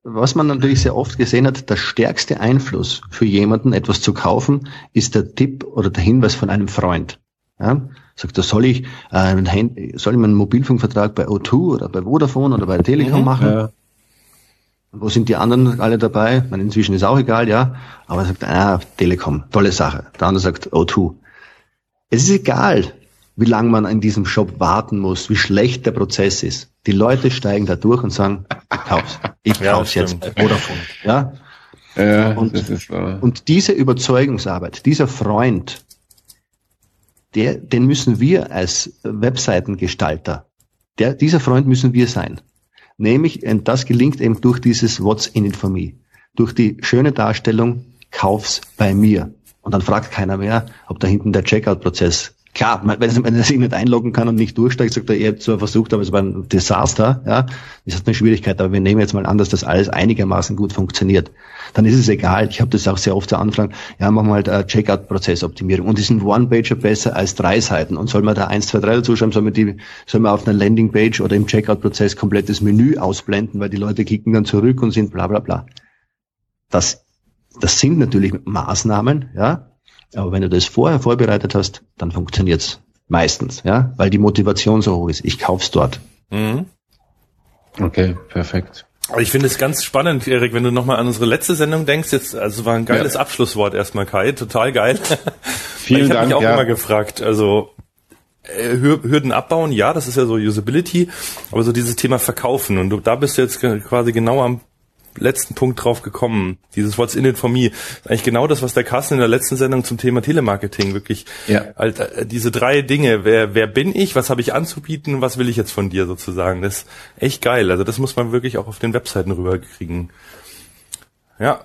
was man natürlich sehr oft gesehen hat, der stärkste Einfluss für jemanden, etwas zu kaufen, ist der Tipp oder der Hinweis von einem Freund. Ja? Sagt er, soll ich, äh, soll ich meinen Mobilfunkvertrag bei O2 oder bei Vodafone oder bei der Telekom mhm, machen? Ja. Wo sind die anderen alle dabei? Man, inzwischen ist auch egal, ja. Aber er sagt, ah, Telekom, tolle Sache. Der andere sagt O2. Es ist egal, wie lange man in diesem Shop warten muss, wie schlecht der Prozess ist. Die Leute steigen da durch und sagen, ich kauf's. Ich ja, kauf's jetzt bei Vodafone. Ja? ja und, das ist wahr. und diese Überzeugungsarbeit, dieser Freund, der, den müssen wir als Webseitengestalter, der, dieser Freund müssen wir sein. Nämlich, und das gelingt eben durch dieses What's in it for me. Durch die schöne Darstellung, kauf's bei mir. Und dann fragt keiner mehr, ob da hinten der Checkout-Prozess Klar, wenn er sich nicht einloggen kann und nicht durchsteigt, sagt er, er hat zwar versucht, aber es war ein Desaster, ja. Das ist eine Schwierigkeit, aber wir nehmen jetzt mal an, dass das alles einigermaßen gut funktioniert. Dann ist es egal. Ich habe das auch sehr oft zu Anfragen. Ja, machen wir halt äh, Checkout-Prozessoptimierung. Und ist ein One-Pager besser als drei Seiten? Und soll man da eins, zwei, drei dazu schreiben? Soll man die, soll man auf einer Landing-Page oder im Checkout-Prozess komplettes Menü ausblenden, weil die Leute klicken dann zurück und sind bla, bla, bla. Das, das sind natürlich Maßnahmen, ja, aber wenn du das vorher vorbereitet hast, dann funktioniert's meistens, ja, weil die Motivation so hoch ist. Ich kauf's dort. Mhm. Okay, perfekt. Aber ich finde es ganz spannend, Erik, wenn du nochmal an unsere letzte Sendung denkst, jetzt, also war ein geiles ja. Abschlusswort erstmal, Kai, total geil. Vielen ich Dank. Ich habe mich auch ja. immer gefragt, also äh, Hürden abbauen, ja, das ist ja so Usability, aber so dieses Thema Verkaufen und du, da bist du jetzt quasi genau am letzten Punkt drauf gekommen. Dieses What's in it for me. Ist eigentlich genau das, was der Carsten in der letzten Sendung zum Thema Telemarketing wirklich, ja. halt, äh, diese drei Dinge. Wer, wer bin ich? Was habe ich anzubieten? Was will ich jetzt von dir sozusagen? Das ist echt geil. Also das muss man wirklich auch auf den Webseiten rüberkriegen. Ja.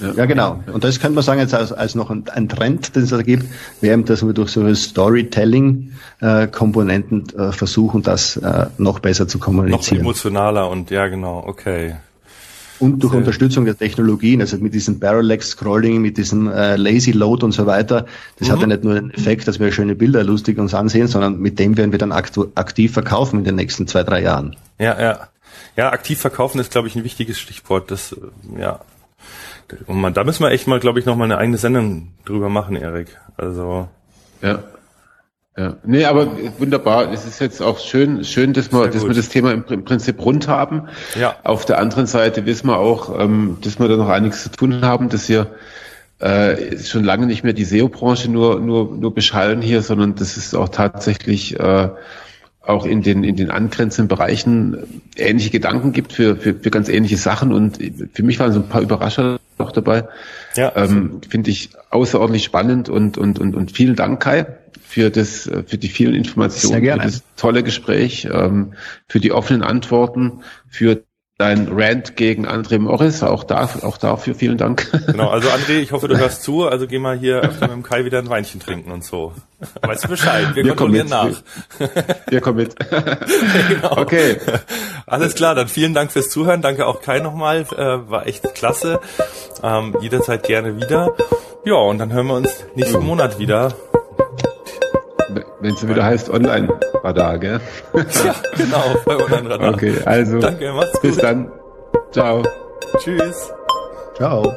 Ja, ja, genau. Und das könnte man sagen, jetzt als, als noch ein, ein Trend, den es da gibt, während dass wir durch so Storytelling-Komponenten äh, äh, versuchen, das äh, noch besser zu kommunizieren. Noch emotionaler und ja, genau, okay. Und durch Unterstützung der Technologien, also mit diesem Parallax Scrolling, mit diesem äh, Lazy Load und so weiter, das mhm. hat ja nicht nur den Effekt, dass wir schöne Bilder lustig uns ansehen, sondern mit dem werden wir dann aktiv verkaufen in den nächsten zwei, drei Jahren. Ja, ja. Ja, aktiv verkaufen ist, glaube ich, ein wichtiges Stichwort. Das, ja. Und man, da müssen wir echt mal, glaube ich, noch mal eine eigene Sendung drüber machen, Erik. Also. Ja. Ja, nee, aber wunderbar. Es ist jetzt auch schön, schön, dass wir, dass wir das Thema im, Prinzip rund haben. Ja. Auf der anderen Seite wissen wir auch, ähm, dass wir da noch einiges zu tun haben, dass wir äh, schon lange nicht mehr die SEO-Branche nur, nur, nur beschallen hier, sondern dass es auch tatsächlich äh, auch in den, in den angrenzenden Bereichen ähnliche Gedanken gibt für, für, für ganz ähnliche Sachen. Und für mich waren so ein paar Überrascher auch dabei. Ja. Ähm, Finde ich außerordentlich spannend und, und, und, und vielen Dank, Kai für das, für die vielen Informationen, für das tolle Gespräch, ähm, für die offenen Antworten, für dein Rant gegen André Morris, auch, da, auch dafür vielen Dank. Genau, also André, ich hoffe, du hörst zu, also geh mal hier öfter mit dem Kai wieder ein Weinchen trinken und so. Weißt du Bescheid, wir, wir kontrollieren nach. Wir, wir kommen mit. genau. Okay. Alles klar, dann vielen Dank fürs Zuhören, danke auch Kai nochmal, äh, war echt klasse, ähm, jederzeit gerne wieder. Ja, und dann hören wir uns nächsten Monat wieder wenn es wieder heißt Online-Radar, gell? ja, genau, bei Online-Radar. Okay, also. Danke, mach's gut. Bis dann. Ciao. Tschüss. Ciao.